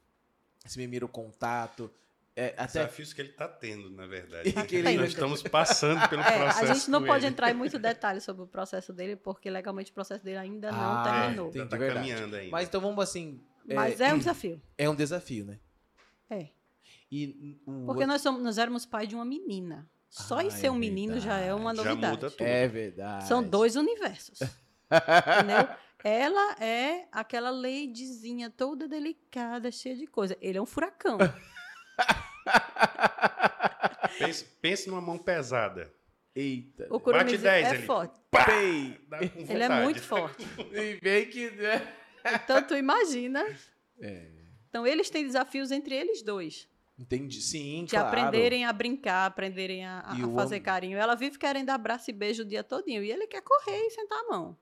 [SPEAKER 1] esse primeiro contato? É, até
[SPEAKER 2] Desafios que ele está tendo, na verdade.
[SPEAKER 1] Que ele
[SPEAKER 2] Nós estamos passando pelo [laughs]
[SPEAKER 3] É,
[SPEAKER 2] processo.
[SPEAKER 3] a gente não
[SPEAKER 2] com
[SPEAKER 3] pode
[SPEAKER 2] ele.
[SPEAKER 3] entrar em muito detalhe sobre o processo dele, porque legalmente o processo dele ainda não
[SPEAKER 1] Ah,
[SPEAKER 3] terminou.
[SPEAKER 1] entendi.
[SPEAKER 2] Ainda tá
[SPEAKER 1] verdade.
[SPEAKER 2] caminhando ainda.
[SPEAKER 1] Mas então vamos assim. É,
[SPEAKER 3] Mas é um desafio.
[SPEAKER 1] é um desafio, né?
[SPEAKER 3] É.
[SPEAKER 1] E o-
[SPEAKER 3] Porque nós, somos, nós éramos pai de uma menina. Só
[SPEAKER 1] Ah,
[SPEAKER 3] em ser
[SPEAKER 1] é
[SPEAKER 3] um menino já é uma
[SPEAKER 2] Já
[SPEAKER 3] novidade.
[SPEAKER 2] muda tudo.
[SPEAKER 1] É verdade.
[SPEAKER 3] São dois universos. [laughs] entendeu? Ela é aquela ladyzinha toda delicada, cheia de coisa. Ele é um furacão. [laughs]
[SPEAKER 2] Pense, pense numa mão pesada.
[SPEAKER 1] Eita.
[SPEAKER 3] O curumizinho
[SPEAKER 2] 10
[SPEAKER 3] é
[SPEAKER 2] ali.
[SPEAKER 3] forte.
[SPEAKER 2] Com
[SPEAKER 3] Ele é muito forte. [laughs]
[SPEAKER 1] E bem que. né?
[SPEAKER 3] Então, tu imagina.
[SPEAKER 1] É.
[SPEAKER 3] Então, eles têm desafios entre eles dois.
[SPEAKER 1] Entendi. Sim,
[SPEAKER 3] De
[SPEAKER 1] claro.
[SPEAKER 3] aprenderem a brincar, aprenderem a, a- fazer
[SPEAKER 1] homem-
[SPEAKER 3] carinho. Ela vive querendo abraço e beijo o dia todinho. E ele quer correr e sentar a mão.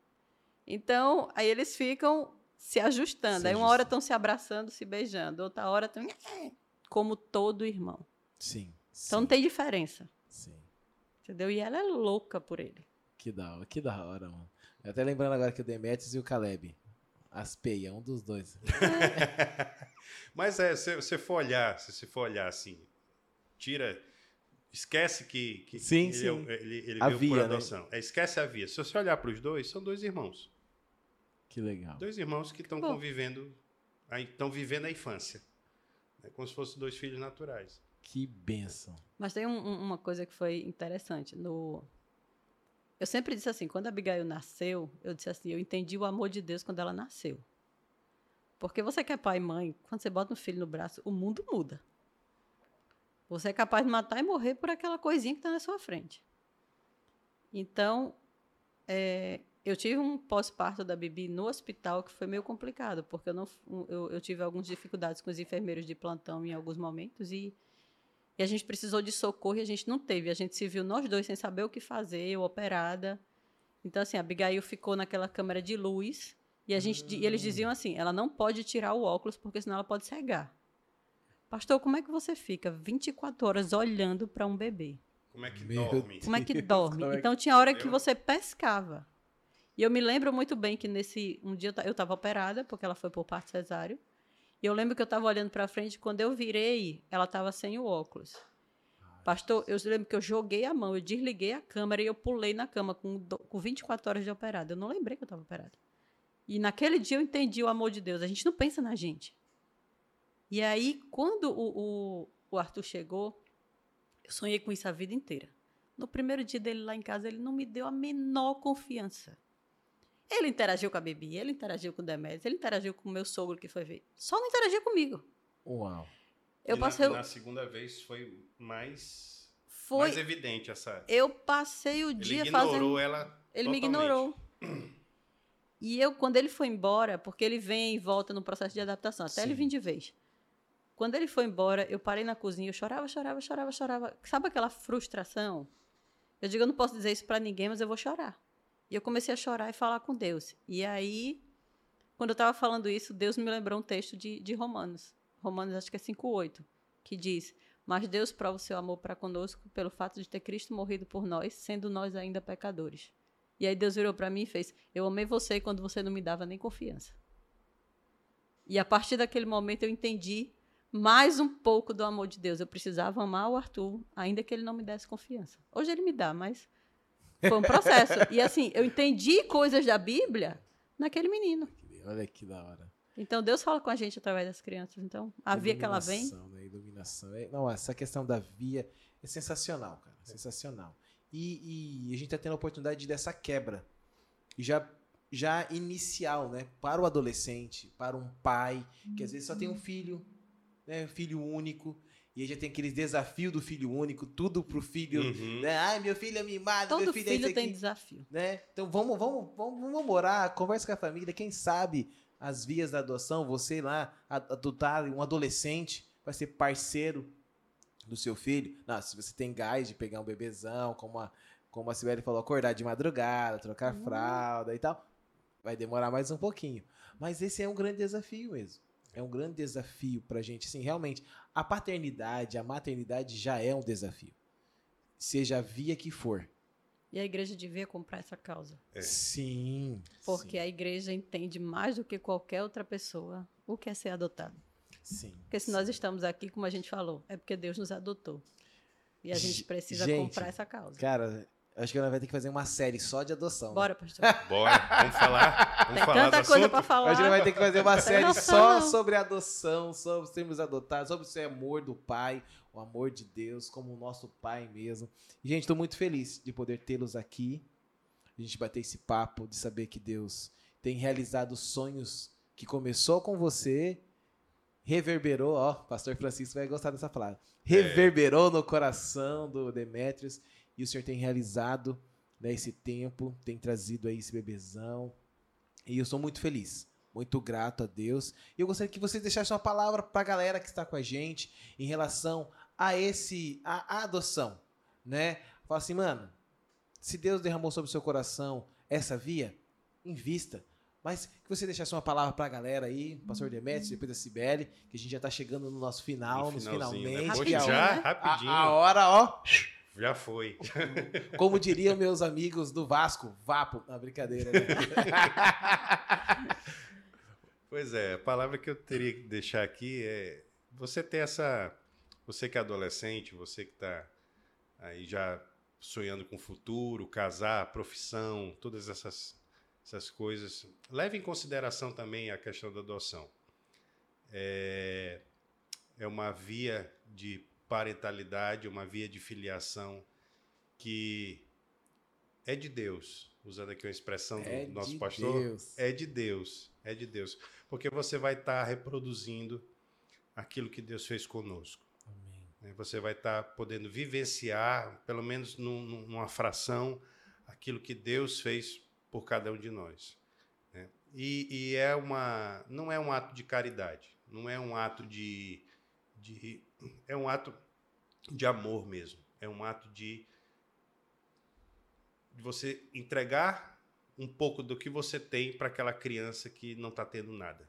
[SPEAKER 3] Então, aí eles ficam se ajustando.
[SPEAKER 1] Se
[SPEAKER 3] aí uma hora
[SPEAKER 1] ajustando.
[SPEAKER 3] estão se abraçando, se beijando. Outra hora estão... [sniffs] Como todo irmão.
[SPEAKER 1] Sim.
[SPEAKER 3] Então não tem diferença.
[SPEAKER 1] Sim.
[SPEAKER 3] Entendeu? E ela é louca por ele.
[SPEAKER 1] Que da hora, que da hora, mano. Eu até lembrando agora que o Demetrius e o Caleb. As peias, um dos dois. [laughs]
[SPEAKER 2] Mas é, se você for olhar, se você for olhar assim, tira. Esquece que, que
[SPEAKER 1] Sim,
[SPEAKER 2] ele,
[SPEAKER 1] sim.
[SPEAKER 2] é o- ele, ele
[SPEAKER 1] A
[SPEAKER 2] veio
[SPEAKER 1] via,
[SPEAKER 2] por
[SPEAKER 1] né?
[SPEAKER 2] adoção. É, esquece a via. Se você olhar para os dois, são dois irmãos.
[SPEAKER 1] Que legal.
[SPEAKER 2] Dois irmãos que estão convivendo, estão vivendo a infância. É como se fossem dois filhos naturais.
[SPEAKER 1] Que benção.
[SPEAKER 3] Mas tem um- um- uma coisa que foi interessante. No... Eu sempre disse assim, quando a Abigail nasceu, eu disse assim, eu entendi o amor de Deus quando ela nasceu. Porque você que é pai e mãe, quando você bota um filho no braço, o mundo muda. Você é capaz de matar e morrer por aquela coisinha que está na sua frente. Então, é, eu tive um pós-parto da Bibi no hospital que foi meio complicado, porque eu, não, eu, eu tive algumas dificuldades com os enfermeiros de plantão em alguns momentos e, e a gente precisou de socorro e a gente não teve. A gente se viu nós dois sem saber o que fazer, eu operada. Então, assim, a Abigail ficou naquela câmera de luz e, a gente, e eles diziam assim: ela não pode tirar o óculos porque senão ela pode cegar. Pastor, como é que você fica 24 horas olhando para um bebê?
[SPEAKER 2] Como é que
[SPEAKER 1] Meu
[SPEAKER 2] dorme?
[SPEAKER 3] Como é que
[SPEAKER 1] Deus, [laughs]
[SPEAKER 3] dorme?
[SPEAKER 1] é que-
[SPEAKER 3] Então tinha hora que você pescava. E eu me lembro muito bem que nesse um dia eu ta- eu estava operada porque ela foi por parto cesáreo. E eu lembro que eu estava olhando para frente quando eu virei, ela estava sem o óculos. Pastor, eu lembro que eu joguei a mão, eu desliguei a câmera e eu pulei na cama com, com 24 horas de operada. Eu não lembrei que eu estava operada. E naquele dia eu entendi o amor de Deus. A gente não pensa na gente. E aí, quando o, o, o Arthur chegou, eu sonhei com isso a vida inteira. No primeiro dia dele lá em casa, ele não me deu a menor confiança. Ele interagiu com a Bibi, ele interagiu com o Demetrius, ele interagiu com o meu sogro que foi ver. Só não interagiu comigo.
[SPEAKER 1] Uau.
[SPEAKER 3] Eu
[SPEAKER 2] E
[SPEAKER 3] passei,
[SPEAKER 2] na, na segunda vez foi mais,
[SPEAKER 3] foi,
[SPEAKER 2] mais evidente essa.
[SPEAKER 3] eu passei o
[SPEAKER 2] Ele
[SPEAKER 3] dia
[SPEAKER 2] ignorou
[SPEAKER 3] fazendo
[SPEAKER 2] ela.
[SPEAKER 3] Ele me
[SPEAKER 2] totalmente.
[SPEAKER 3] ignorou. [clears throat] E eu, quando ele foi embora, porque ele vem e volta no processo de adaptação, até ele
[SPEAKER 1] Sim.
[SPEAKER 3] vir de vez. Quando ele foi embora, eu parei na cozinha, eu chorava, chorava, chorava, chorava. Sabe aquela frustração? Eu digo, eu não posso dizer isso para ninguém, mas eu vou chorar. E eu comecei a chorar e falar com Deus. E aí, quando eu estava falando isso, Deus me lembrou um texto de, de Romanos. Romanos, acho que é 5,8, que diz: Mas Deus prova o seu amor para conosco pelo fato de ter Cristo morrido por nós, sendo nós ainda pecadores. E aí Deus virou para mim e fez: Eu amei você quando você não me dava nem confiança. E a partir daquele momento eu entendi mais um pouco do amor de Deus. Eu precisava amar o Arthur, ainda que ele não me desse confiança. Hoje ele me dá, mas foi um processo. e assim, eu entendi coisas da Bíblia naquele menino.
[SPEAKER 1] Olha que da hora.
[SPEAKER 3] Então Deus fala com a gente através das crianças. Então, a via que ela vem.
[SPEAKER 1] Né? Iluminação. É- Não, essa questão da via é sensacional, cara. Sensacional. E, e a gente tá tendo a oportunidade dessa quebra. Já, já inicial, né? Para o adolescente, para um pai, que às vezes só tem um filho, né? Filho único. E aí já tem aqueles desafios do filho único, tudo pro filho.
[SPEAKER 2] Uhum.
[SPEAKER 1] Né? Ai, meu filho é mimado,
[SPEAKER 3] Todo
[SPEAKER 1] meu filho, é
[SPEAKER 3] filho
[SPEAKER 1] isso
[SPEAKER 3] tem
[SPEAKER 1] aqui
[SPEAKER 3] desafio.
[SPEAKER 1] né? Então vamos, vamos, vamos, vamos morar, conversa com a família, quem sabe as vias da adoção, você lá adotar um adolescente, vai ser parceiro do seu filho. Não, se você tem gás de pegar um bebezão, como a, como a Sibeli falou, acordar de madrugada, trocar fralda e tal, vai demorar mais um pouquinho. Mas esse é um grande desafio mesmo. É um grande desafio pra gente, assim, realmente. A paternidade, a maternidade já é um desafio. Seja a via que for.
[SPEAKER 3] E a igreja devia comprar essa causa.
[SPEAKER 2] É.
[SPEAKER 1] Sim.
[SPEAKER 3] Porque a igreja entende mais do que qualquer outra pessoa o que é ser adotado.
[SPEAKER 1] Sim.
[SPEAKER 3] Porque se nós estamos aqui, como a gente falou, é porque Deus nos adotou. E a gente
[SPEAKER 1] Ge-
[SPEAKER 3] precisa
[SPEAKER 1] gente,
[SPEAKER 3] comprar essa causa.
[SPEAKER 1] Cara, acho que ela vai ter que fazer uma série só de adoção. né?
[SPEAKER 3] Bora, pastor. [laughs]
[SPEAKER 2] Bora, vamos falar. Vamos
[SPEAKER 3] Tem
[SPEAKER 2] falar
[SPEAKER 3] tanta
[SPEAKER 2] do
[SPEAKER 3] coisa para falar.
[SPEAKER 1] Acho que ela vai ter que fazer uma série só sobre adoção, sobre sermos adotados, sobre esse amor do pai, o amor de Deus, como o nosso pai mesmo. E, gente, estou muito feliz de poder tê-los aqui, a gente bater esse papo, de saber que Deus tem realizado sonhos que começou com você, reverberou, ó, pastor Francisco vai gostar dessa palavra, reverberou no coração do Demetrius, e o Senhor tem realizado né, esse tempo, tem trazido aí esse bebezão, e eu sou muito feliz, muito grato a Deus. E eu gostaria que você deixasse uma palavra para a galera que está com a gente em relação a esse a, a adoção, né? Fala assim, mano, se Deus derramou sobre o seu coração essa via, invista. Mas que você deixasse uma palavra para a galera aí, pastor Demetrius, depois da Cibele, que a gente já está chegando no nosso final,
[SPEAKER 2] No
[SPEAKER 1] nos
[SPEAKER 2] né?
[SPEAKER 1] finalmente.
[SPEAKER 2] Poxa,
[SPEAKER 1] que a,
[SPEAKER 3] Rapidinho,
[SPEAKER 2] já,
[SPEAKER 3] né?
[SPEAKER 2] rapidinho.
[SPEAKER 1] a, a hora, ó,
[SPEAKER 2] Já foi. [laughs]
[SPEAKER 1] como diriam meus amigos do Vasco, vapo. Não, brincadeira. Né? [laughs]
[SPEAKER 2] Pois é, a palavra que eu teria que deixar aqui é você ter essa. Você que é adolescente, você que está aí já sonhando com o futuro, casar, profissão, todas essas, essas coisas. Leve em consideração também a questão da adoção. É, é uma via de parentalidade, uma via de filiação que é de Deus, usando aqui uma expressão do
[SPEAKER 1] É
[SPEAKER 2] nosso pastor,
[SPEAKER 1] Deus.
[SPEAKER 2] é de Deus, é de Deus, porque você vai estar reproduzindo aquilo que Deus fez conosco.
[SPEAKER 1] Amém.
[SPEAKER 2] né? Você vai estar podendo vivenciar, pelo menos num- numa fração, aquilo que Deus fez por cada um de nós. né? E, e é uma, não é um ato de caridade, não é um ato de, de, é um ato de amor mesmo, é um ato de, de você entregar um pouco do que você tem para aquela criança que não está tendo nada,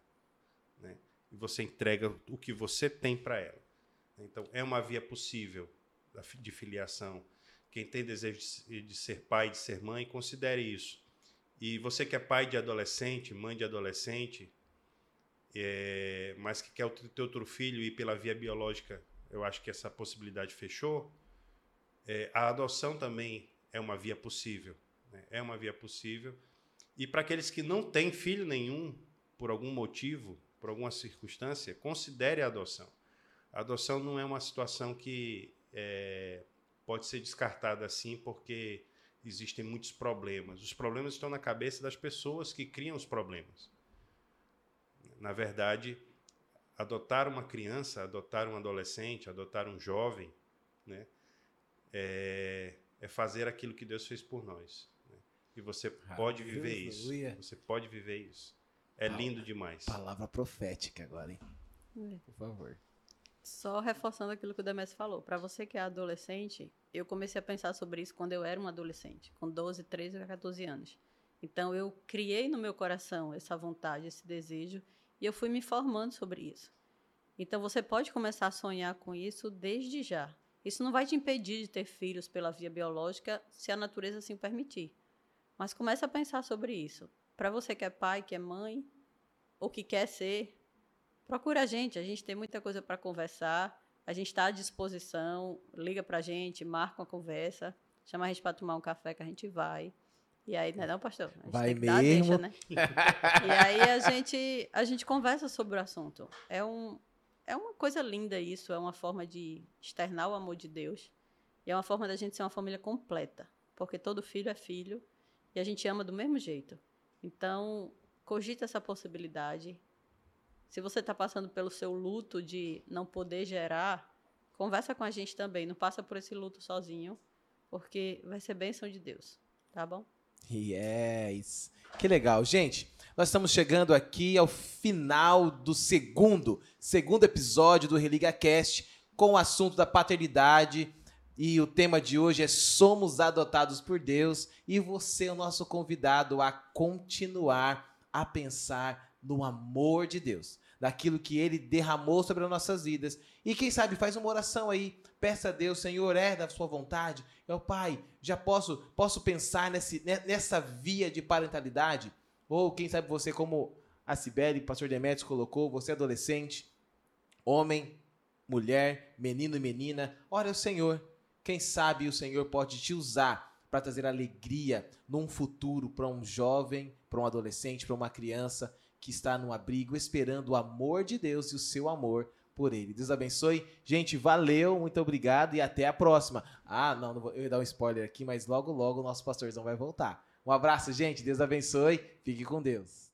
[SPEAKER 2] né? E você entrega o que você tem para ela. Então, é uma via possível de filiação. Quem tem desejo de se- de ser pai, de ser mãe, considere isso. E você que é pai de adolescente, mãe de adolescente, é, mas que quer o teu outro filho ir pela via biológica, eu acho que essa possibilidade fechou. É, a adoção também é uma via possível. né? É uma via possível. E para aqueles que não têm filho nenhum, por algum motivo, por alguma circunstância, considere a adoção. A adoção não é uma situação que é, pode ser descartada assim, porque existem muitos problemas. Os problemas estão na cabeça das pessoas que criam os problemas. Na verdade, adotar uma criança, adotar um adolescente, adotar um jovem, né, é, é fazer aquilo que Deus fez por nós. né? E você pode viver isso.
[SPEAKER 1] Aleluia.
[SPEAKER 2] Você pode viver isso. É lindo demais.
[SPEAKER 1] Palavra profética agora, hein?
[SPEAKER 3] É.
[SPEAKER 1] Por favor.
[SPEAKER 3] Só reforçando aquilo que o Demes falou. Para você que é adolescente, eu comecei a pensar sobre isso quando eu era um adolescente, com 12, 13 ou 14 anos. Então eu criei no meu coração essa vontade, esse desejo, e eu fui me formando sobre isso. Então você pode começar a sonhar com isso desde já. Isso não vai te impedir de ter filhos pela via biológica, se a natureza assim permitir. Mas comece a pensar sobre isso. Para você que é pai, que é mãe, ou que quer ser, procura a gente. A gente tem muita coisa para conversar. A gente está à disposição. Liga para a gente, marca uma conversa. Chama a gente para tomar um café que a gente vai. E aí, não é não, pastor? A gente
[SPEAKER 1] Vai
[SPEAKER 3] tem que dar a
[SPEAKER 1] mesmo.
[SPEAKER 3] deixa, né? [laughs] e aí a gente, a gente conversa sobre o assunto. É, um, é uma coisa linda isso. É uma forma de externar o amor de Deus. E é uma forma da gente ser uma família completa. Porque todo filho é filho. E a gente ama do mesmo jeito. Então, cogita essa possibilidade. Se você está passando pelo seu luto de não poder gerar, conversa com a gente também. Não passa por esse luto sozinho, porque vai ser bênção de Deus. Tá bom?
[SPEAKER 1] Yes. Que legal. Gente, nós estamos chegando aqui ao final do segundo, segundo episódio do Religa Cast com o assunto da paternidade. E o tema de hoje é Somos adotados por Deus. E você é o nosso convidado a continuar a pensar no amor de Deus, daquilo que ele derramou sobre as nossas vidas. E quem sabe faz uma oração aí, peça a Deus, Senhor, é da sua vontade. Eu, Pai, já posso posso pensar nesse, ne- nessa via de parentalidade? Ou quem sabe você, como a Cibele, o pastor Demetrios colocou, você é adolescente, homem, mulher, menino e menina, ora ao Senhor. Quem sabe o Senhor pode te usar para trazer alegria num futuro para um jovem, para um adolescente, para uma criança que está no abrigo esperando o amor de Deus e o seu amor por ele. Deus abençoe. Gente, valeu, muito obrigado e até a próxima. Ah, não, não vou, eu ia dar um spoiler aqui, mas logo logo o nosso pastorzão vai voltar. Um abraço, gente. Deus abençoe. Fique com Deus.